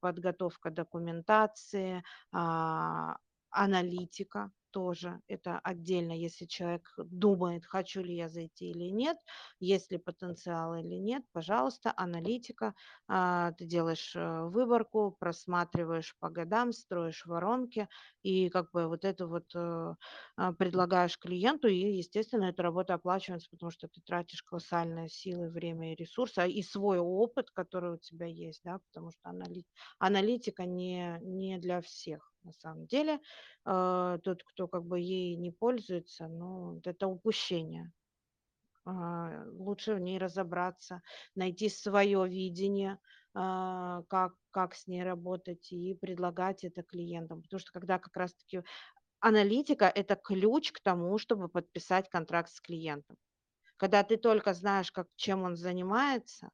подготовка документации, а, аналитика тоже. Это отдельно, если человек думает, хочу ли я зайти или нет, есть ли потенциал или нет, пожалуйста, аналитика. А, ты делаешь э, выборку, просматриваешь по годам, строишь воронки и как бы вот это вот э, а, предлагаешь клиенту, и, естественно, эта работа оплачивается, потому что ты тратишь колоссальные силы, время и ресурсы, а и свой опыт, который у тебя есть, да, потому что аналитика не, не для всех на самом деле. А, тот, кто как бы ей не пользуется, ну, это упущение. А, лучше в ней разобраться, найти свое видение, а, как, как с ней работать и предлагать это клиентам. Потому что когда как раз-таки аналитика– это ключ к тому, чтобы подписать контракт с клиентом. Когда ты только знаешь, как, чем он занимается,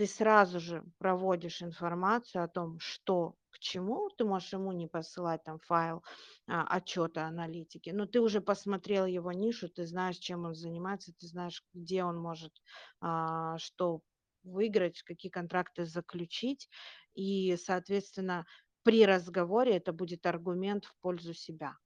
ты сразу же проводишь информацию о том, что к чему. Ты можешь ему не посылать там файл а, отчета аналитики, но ты уже посмотрел его нишу, ты знаешь, чем он занимается, ты знаешь, где он может а, что выиграть, какие контракты заключить. И, соответственно, при разговоре это будет аргумент в пользу себя.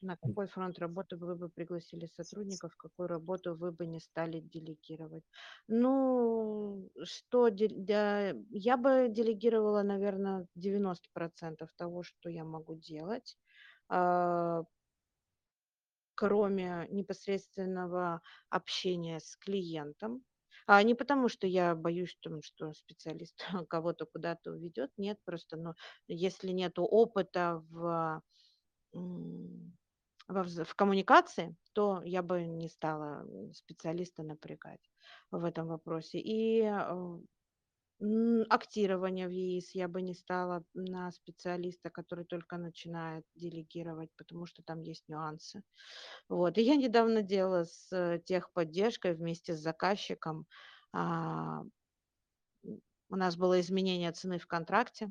На какой фронт работы вы бы пригласили сотрудников, какую работу вы бы не стали делегировать? Ну, что, да, я бы делегировала, наверное, 90% того, что я могу делать, а, кроме непосредственного общения с клиентом. А не потому, что я боюсь, там, что специалист кого-то куда-то уведет, нет, просто, ну, если нет опыта в во в коммуникации, то я бы не стала специалиста напрягать в этом вопросе. И э, актирование в ЕИС я бы не стала на специалиста, который только начинает делегировать, потому что там есть нюансы. Вот. И я недавно делала с техподдержкой вместе с заказчиком. А, у нас было изменение цены в контракте,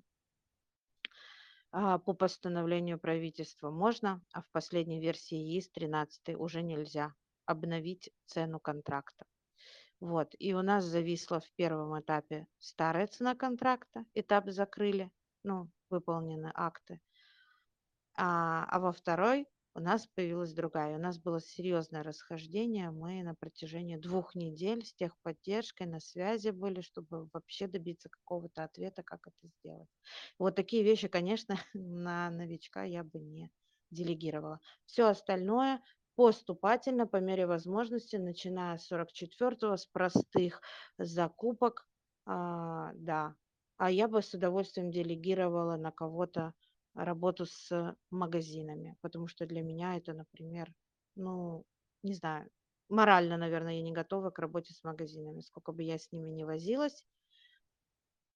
по постановлению правительства можно, а в последней версии ЕИС 13 уже нельзя обновить цену контракта. Вот. И у нас зависла в первом этапе старая цена контракта, этап закрыли, ну, выполнены акты. А, а во второй у нас появилась другая. У нас было серьезное расхождение. Мы на протяжении двух недель с техподдержкой на связи были, чтобы вообще добиться какого-то ответа, как это сделать. Вот такие вещи, конечно, на новичка я бы не делегировала. Все остальное поступательно, по мере возможности, начиная с 44-го, с простых закупок, а, да. А я бы с удовольствием делегировала на кого-то работу с магазинами, потому что для меня это, например, ну, не знаю, морально, наверное, я не готова к работе с магазинами. Сколько бы я с ними не возилась,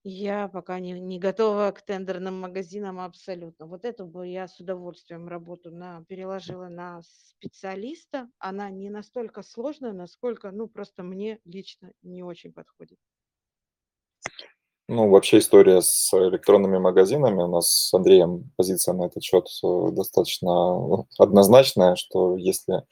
я пока не, не готова к тендерным магазинам абсолютно. Вот эту бы я с удовольствием работу на, переложила на специалиста. Она не настолько сложная, насколько, ну, просто мне лично не очень подходит. Ну, вообще история с электронными магазинами. У нас с Андреем позиция на этот счет э, достаточно ну, однозначная, что если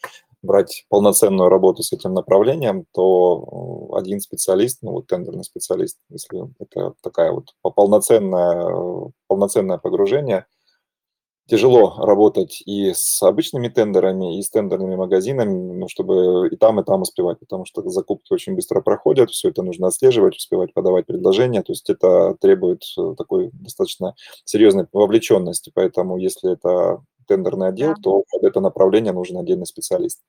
брать полноценную работу с этим направлением, то э, один специалист, ну вот тендерный специалист, если это такая вот полноценное, полноценное погружение – тяжело работать и с обычными тендерами, и с тендерными магазинами, ну, чтобы и там, и там успевать, потому что закупки очень быстро проходят, все это нужно отслеживать, успевать подавать предложения, то есть это требует э, такой достаточно серьезной вовлеченности, поэтому если это тендерный отдел, да. то под это направление нужен отдельный специалист.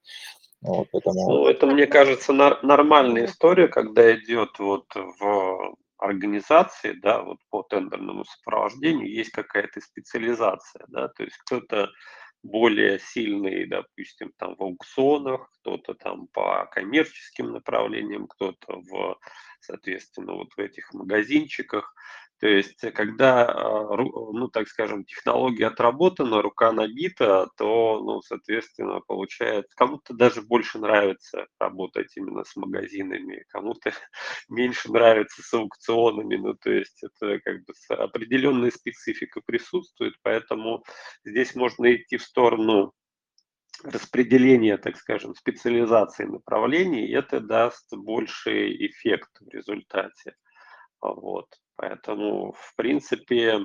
Вот, поэтому... Ну, это, мне кажется, нормальная история, когда идет вот в организации, да, вот по тендерному сопровождению есть какая-то специализация, да, то есть кто-то более сильный, допустим, там в аукционах, кто-то там по коммерческим направлениям, кто-то в, соответственно, вот в этих магазинчиках. То есть, когда, а, ну, так скажем, технология отработана, рука набита, то, ну, соответственно, получается, кому-то даже больше нравится работать именно с магазинами, кому-то меньше нравится с аукционами, ну, то есть это как бы определенная специфика присутствует, поэтому здесь можно идти в сторону распределения, так скажем, специализации направлений, и это даст больший эффект в результате. Вот. Поэтому, в принципе,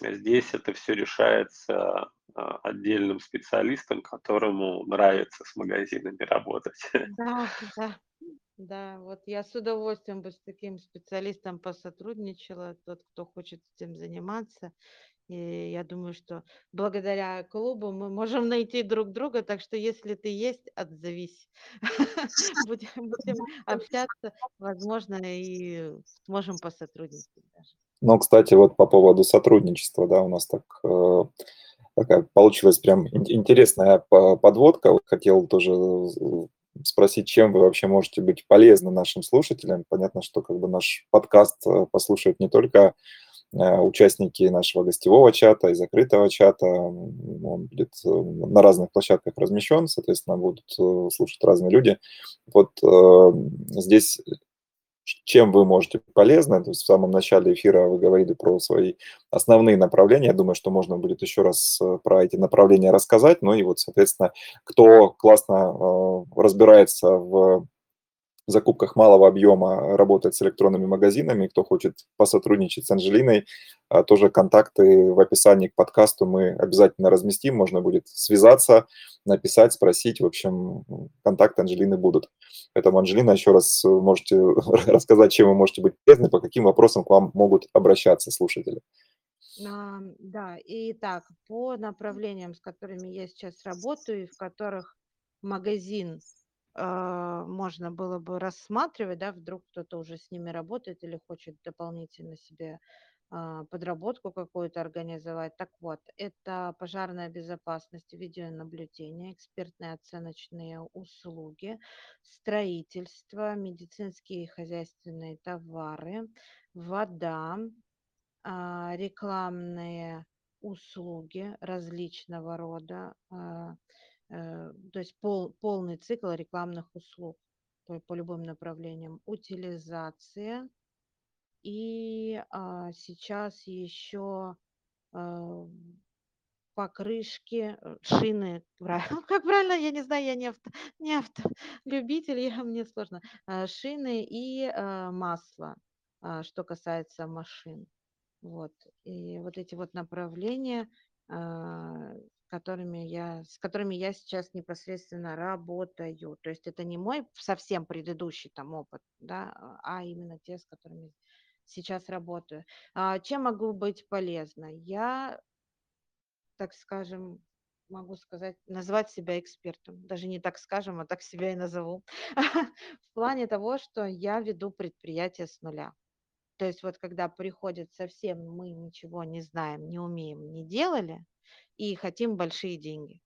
здесь это все решается а, отдельным специалистом, которому нравится с магазинами работать. Да, да, да. Вот я с удовольствием бы с таким специалистом посотрудничала, тот, кто хочет этим заниматься. И я думаю, что благодаря клубу мы можем найти друг друга, так что если ты есть, отзовись. Будем, будем общаться, возможно, и сможем посотрудничать даже. Ну, кстати, вот по поводу сотрудничества, да, у нас так э, такая получилась прям интересная подводка. Хотел тоже э, спросить, чем вы вообще можете быть полезны нашим слушателям. Понятно, что как бы наш подкаст э, послушают не только участники нашего гостевого чата и закрытого чата. Он будет на разных площадках размещен, соответственно, будут слушать разные люди. Вот здесь чем вы можете полезны. То есть в самом начале эфира вы говорили про свои основные направления. Я думаю, что можно будет еще раз э, про эти направления рассказать. Ну и вот, соответственно, кто классно э, разбирается в закупках малого объема работать с электронными магазинами. Кто хочет посотрудничать с Анжелиной, а, тоже контакты в описании к подкасту мы обязательно разместим. Можно будет связаться, написать, спросить. В общем, контакты Анжелины будут. Поэтому, Анжелина, еще раз можете рассказать, чем вы можете быть полезны, по каким вопросам к вам могут обращаться слушатели. А, да, и так, по направлениям, с которыми я сейчас работаю, в которых магазин можно было бы рассматривать, да, вдруг кто-то уже с ними работает или хочет дополнительно себе а, подработку какую-то организовать. Так вот, это пожарная безопасность, видеонаблюдение, экспертные оценочные услуги, строительство, медицинские и хозяйственные товары, вода, а, рекламные услуги различного рода, то есть пол, полный цикл рекламных услуг по, по любым направлениям, утилизация. И а, сейчас еще а, покрышки, э, шины, как правильно, я не знаю, я не авто, не автолюбитель, я, мне сложно, а, шины и а, масло, а, что касается машин. Вот. И вот эти вот направления а, которыми я, с которыми я сейчас непосредственно работаю. То есть это не мой совсем предыдущий там опыт, да, а именно те, с которыми сейчас работаю. А, чем могу быть полезна? Я, так скажем, могу сказать, назвать себя экспертом. Даже не так скажем, а так себя и назову. В плане того, что я веду предприятие с нуля. То есть вот когда приходит совсем мы ничего не знаем, не умеем, не делали, и хотим большие деньги.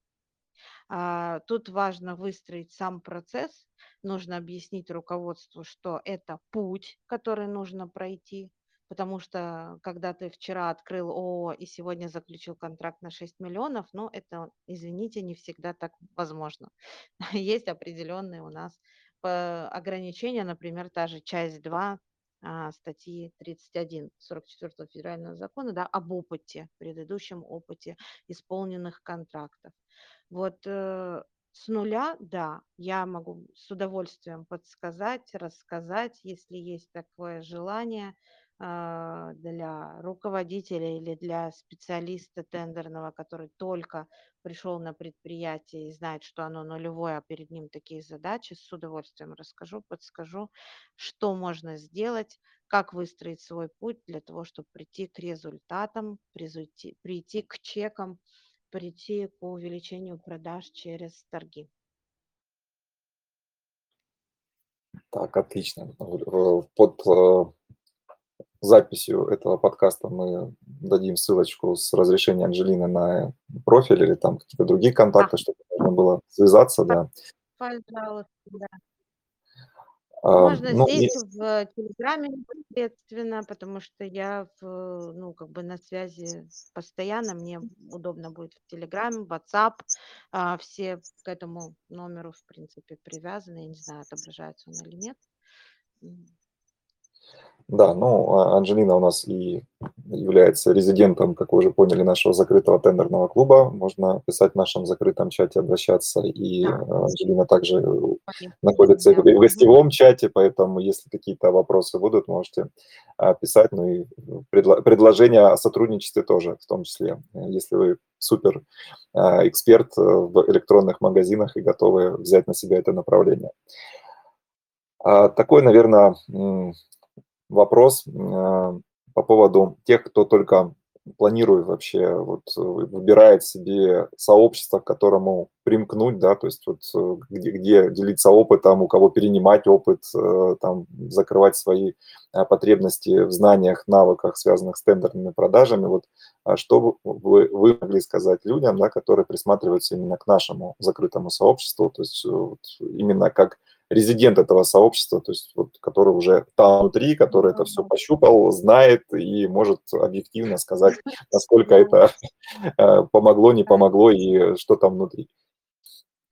А, тут важно выстроить сам процесс, нужно объяснить руководству, что это путь, который нужно пройти, потому что когда ты вчера открыл ООО и сегодня заключил контракт на 6 миллионов, ну это, извините, не всегда так возможно. Есть определенные у нас ограничения, например, та же часть 2 а, статьи 31 44 федерального закона да, об опыте, предыдущем опыте исполненных контрактов. Вот э, с нуля, да, я могу с удовольствием подсказать, рассказать, если есть такое желание а, для руководителя или для специалиста тендерного, который только пришел на предприятие и знает, что оно нулевое, а перед ним такие задачи, с удовольствием расскажу, подскажу, что можно сделать, как выстроить свой путь для того, чтобы прийти к результатам, прийти, прийти к чекам, прийти к увеличению продаж через торги. Так, отлично. Под э, записью этого подкаста мы дадим ссылочку с разрешения Анжелины на профиль или там какие-то другие контакты, чтобы можно было связаться, да. Пожалуйста, да. Можно ну, здесь и... в Телеграме непосредственно, потому что я в, ну, как бы на связи постоянно, мне удобно будет в Телеграме, WhatsApp, а, все к этому номеру, в принципе, привязаны, я не знаю, отображается он или нет. Да, ну, а Анжелина у нас и является резидентом, как вы уже поняли, нашего закрытого тендерного клуба. Можно писать в нашем закрытом чате, обращаться. И а, Анжелина также находится в гостевом чате, поэтому если какие-то вопросы будут, можете а, писать. Ну и предложения о сотрудничестве тоже, в том числе, если вы супер эксперт в электронных магазинах и готовы взять на себя это направление. Такой, наверное, вопрос э, по поводу тех, кто только планирует вообще, вот, э, выбирает себе сообщество, к которому примкнуть, да, то есть вот э, где, где делиться опытом, у кого перенимать опыт, там, закрывать свои потребности в знаниях, навыках, связанных с тендерными продажами. Вот а что вы, вы могли сказать людям, да, которые присматриваются именно к нашему закрытому сообществу, то есть вот, именно как резидент этого сообщества, то есть вот, который уже там внутри, который это все пощупал, знает и может объективно сказать, насколько это э, помогло, не помогло и что там внутри.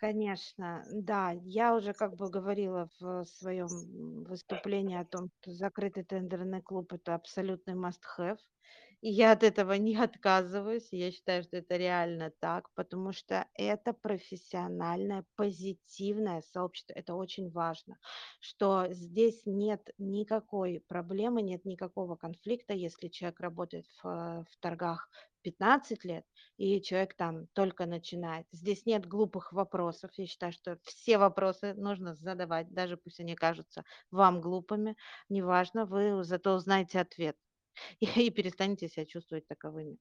Конечно, да, я уже как бы говорила в своем выступлении о том, что закрытый тендерный клуб это абсолютный must-have. И я от этого не отказываюсь. Я считаю, что это реально так, потому что это профессиональное, позитивное сообщество. Это очень важно, что здесь нет никакой проблемы, нет никакого конфликта, если человек работает в, в торгах 15 лет, и человек там только начинает. Здесь нет глупых вопросов. Я считаю, что все вопросы нужно задавать, даже пусть они кажутся вам глупыми. Неважно, вы зато узнаете ответ и, и перестанете себя чувствовать таковыми.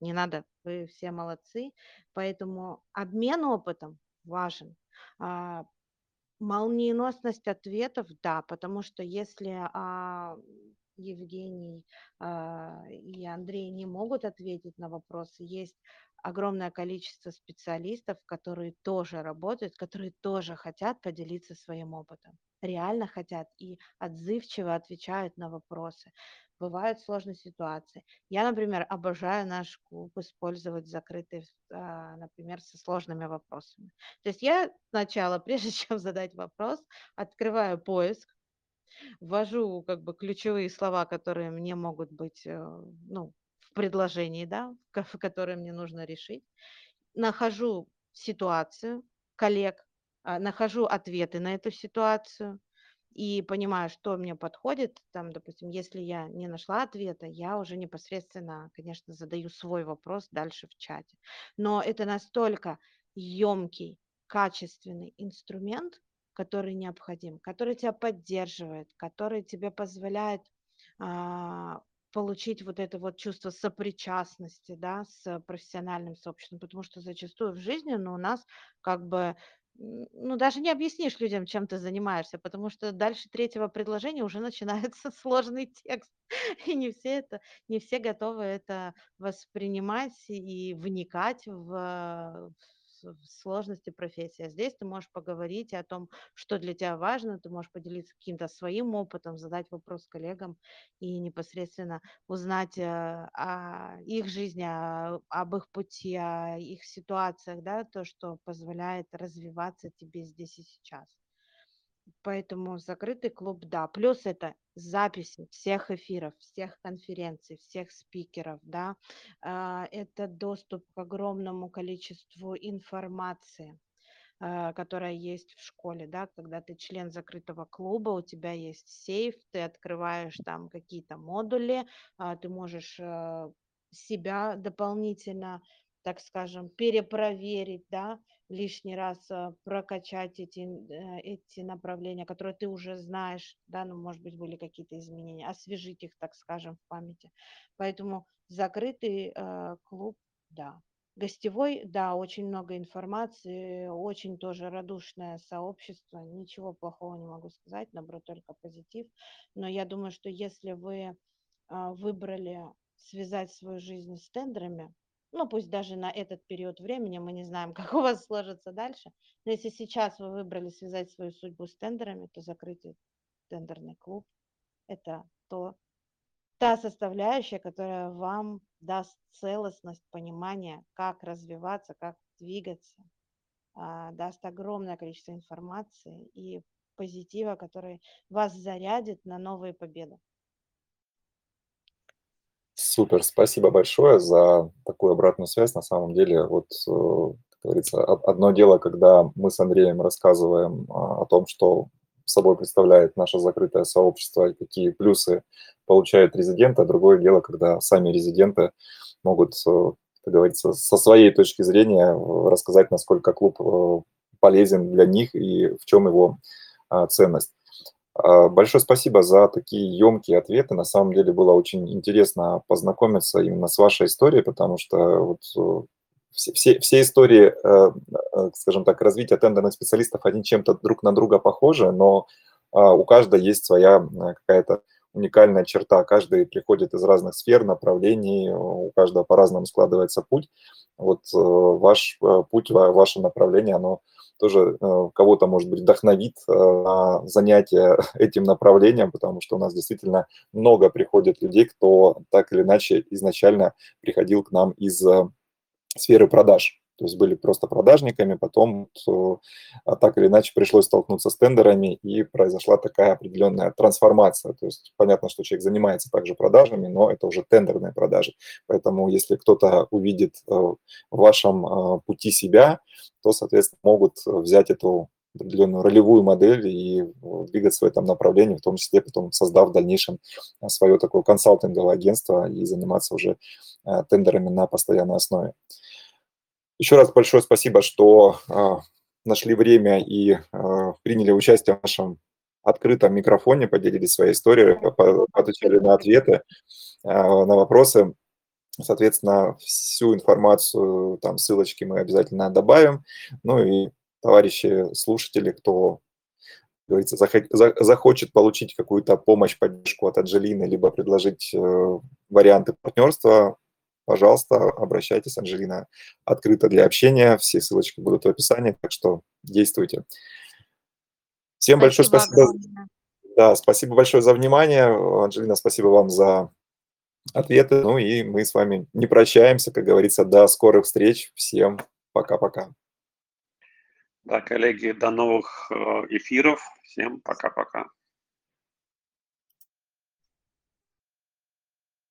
Не надо, вы все молодцы, поэтому обмен опытом важен. А, молниеносность ответов, да, потому что если а, Евгений а, и Андрей не могут ответить на вопросы, есть огромное количество специалистов, которые тоже работают, которые тоже хотят поделиться своим опытом, реально хотят и отзывчиво отвечают на вопросы бывают сложные ситуации. Я, например, обожаю наш клуб использовать закрытый, а, например, со сложными вопросами. То есть я сначала, прежде чем задать вопрос, открываю поиск, ввожу как бы ключевые слова, которые мне могут быть э, ну, в предложении, да, которые мне нужно решить, нахожу ситуацию коллег, нахожу ответы на эту ситуацию, и понимаю, что мне подходит, там, допустим, если я не нашла ответа, я уже непосредственно, конечно, задаю свой вопрос дальше в чате. Но это настолько емкий, качественный инструмент, который необходим, который тебя поддерживает, который тебе позволяет а, получить вот это вот чувство сопричастности, да, с профессиональным сообществом, потому что зачастую в жизни, ну, у нас как бы ну, даже не объяснишь людям, чем ты занимаешься, потому что дальше третьего предложения уже начинается сложный текст, и не все это, не все готовы это воспринимать и вникать в, сложности профессии. А здесь ты можешь поговорить о том, что для тебя важно, ты можешь поделиться каким-то своим опытом, задать вопрос коллегам и непосредственно узнать э, о их жизни, об их пути, о их ситуациях, да, то, что позволяет развиваться тебе здесь и сейчас. Поэтому закрытый клуб, да. Плюс это записи всех эфиров, всех конференций, всех спикеров, да. А, это доступ к огромному количеству информации а, которая есть в школе, да, когда ты член закрытого клуба, у тебя есть сейф, ты открываешь там какие-то модули, а, ты можешь э, себя дополнительно, так скажем, перепроверить, да, лишний раз э, прокачать эти, э, эти направления, которые ты уже знаешь, да, ну, может быть, были какие-то изменения, освежить их, так скажем, в памяти. Поэтому закрытый э, клуб, да. Гостевой, да, очень много информации, очень тоже радушное сообщество, ничего плохого не могу сказать, наоборот, только позитив. Но я думаю, что если вы э, выбрали связать свою жизнь с тендерами, ну пусть даже на этот период времени, мы не знаем, как у вас сложится дальше, но если сейчас вы выбрали связать свою судьбу с тендерами, то закрытый тендерный клуб – это то, та составляющая, которая вам даст целостность, понимание, как развиваться, как двигаться, а, даст огромное количество информации и позитива, который вас зарядит на новые победы. Супер, спасибо большое за такую обратную связь. На самом деле, вот, э, как говорится, одно дело, когда мы с Андреем рассказываем а, о том, что собой представляет наше закрытое сообщество и какие плюсы получают резиденты, а другое дело, когда сами резиденты могут, э, как говорится, со своей точки зрения рассказать, насколько клуб э, полезен для них и в чем его а, ценность. А, большое спасибо за такие емкие ответы. На самом деле было очень интересно познакомиться именно с вашей историей, потому что вот э, все, все, все истории, э, э, скажем так, развития тендерных специалистов, они чем-то друг на друга похожи, но а, у каждой есть своя какая-то уникальная черта. Каждый приходит из разных сфер, направлений, у каждого по-разному складывается путь. Вот ваш путь, ваше направление, оно тоже кого-то, может быть, вдохновит на занятие этим направлением, потому что у нас действительно много приходит людей, кто так или иначе изначально приходил к нам из сферы продаж. То есть были просто продажниками, потом а так или иначе пришлось столкнуться с тендерами, и произошла такая определенная трансформация. То есть понятно, что человек занимается также продажами, но это уже тендерные продажи. Поэтому если кто-то увидит в вашем пути себя, то, соответственно, могут взять эту определенную ролевую модель и двигаться в этом направлении, в том числе потом создав в дальнейшем э, свое такое консалтинговое агентство и заниматься уже тендерами на постоянной основе. Еще раз большое спасибо, что э, нашли время и э, приняли участие в нашем открытом микрофоне, поделились своей историей, отвечали на ответы, э, на вопросы. Соответственно, всю информацию, там ссылочки мы обязательно добавим. Ну и товарищи слушатели, кто говорится, захочет получить какую-то помощь, поддержку от Анжелины, либо предложить варианты партнерства, пожалуйста, обращайтесь, Анжелина открыта для общения, все ссылочки будут в описании, так что действуйте. Всем спасибо большое спасибо. Огромное. Да, спасибо большое за внимание. Анжелина, спасибо вам за ответы. Ну и мы с вами не прощаемся, как говорится, до скорых встреч. Всем пока-пока. Да, коллеги, до новых э, эфиров. Всем пока-пока.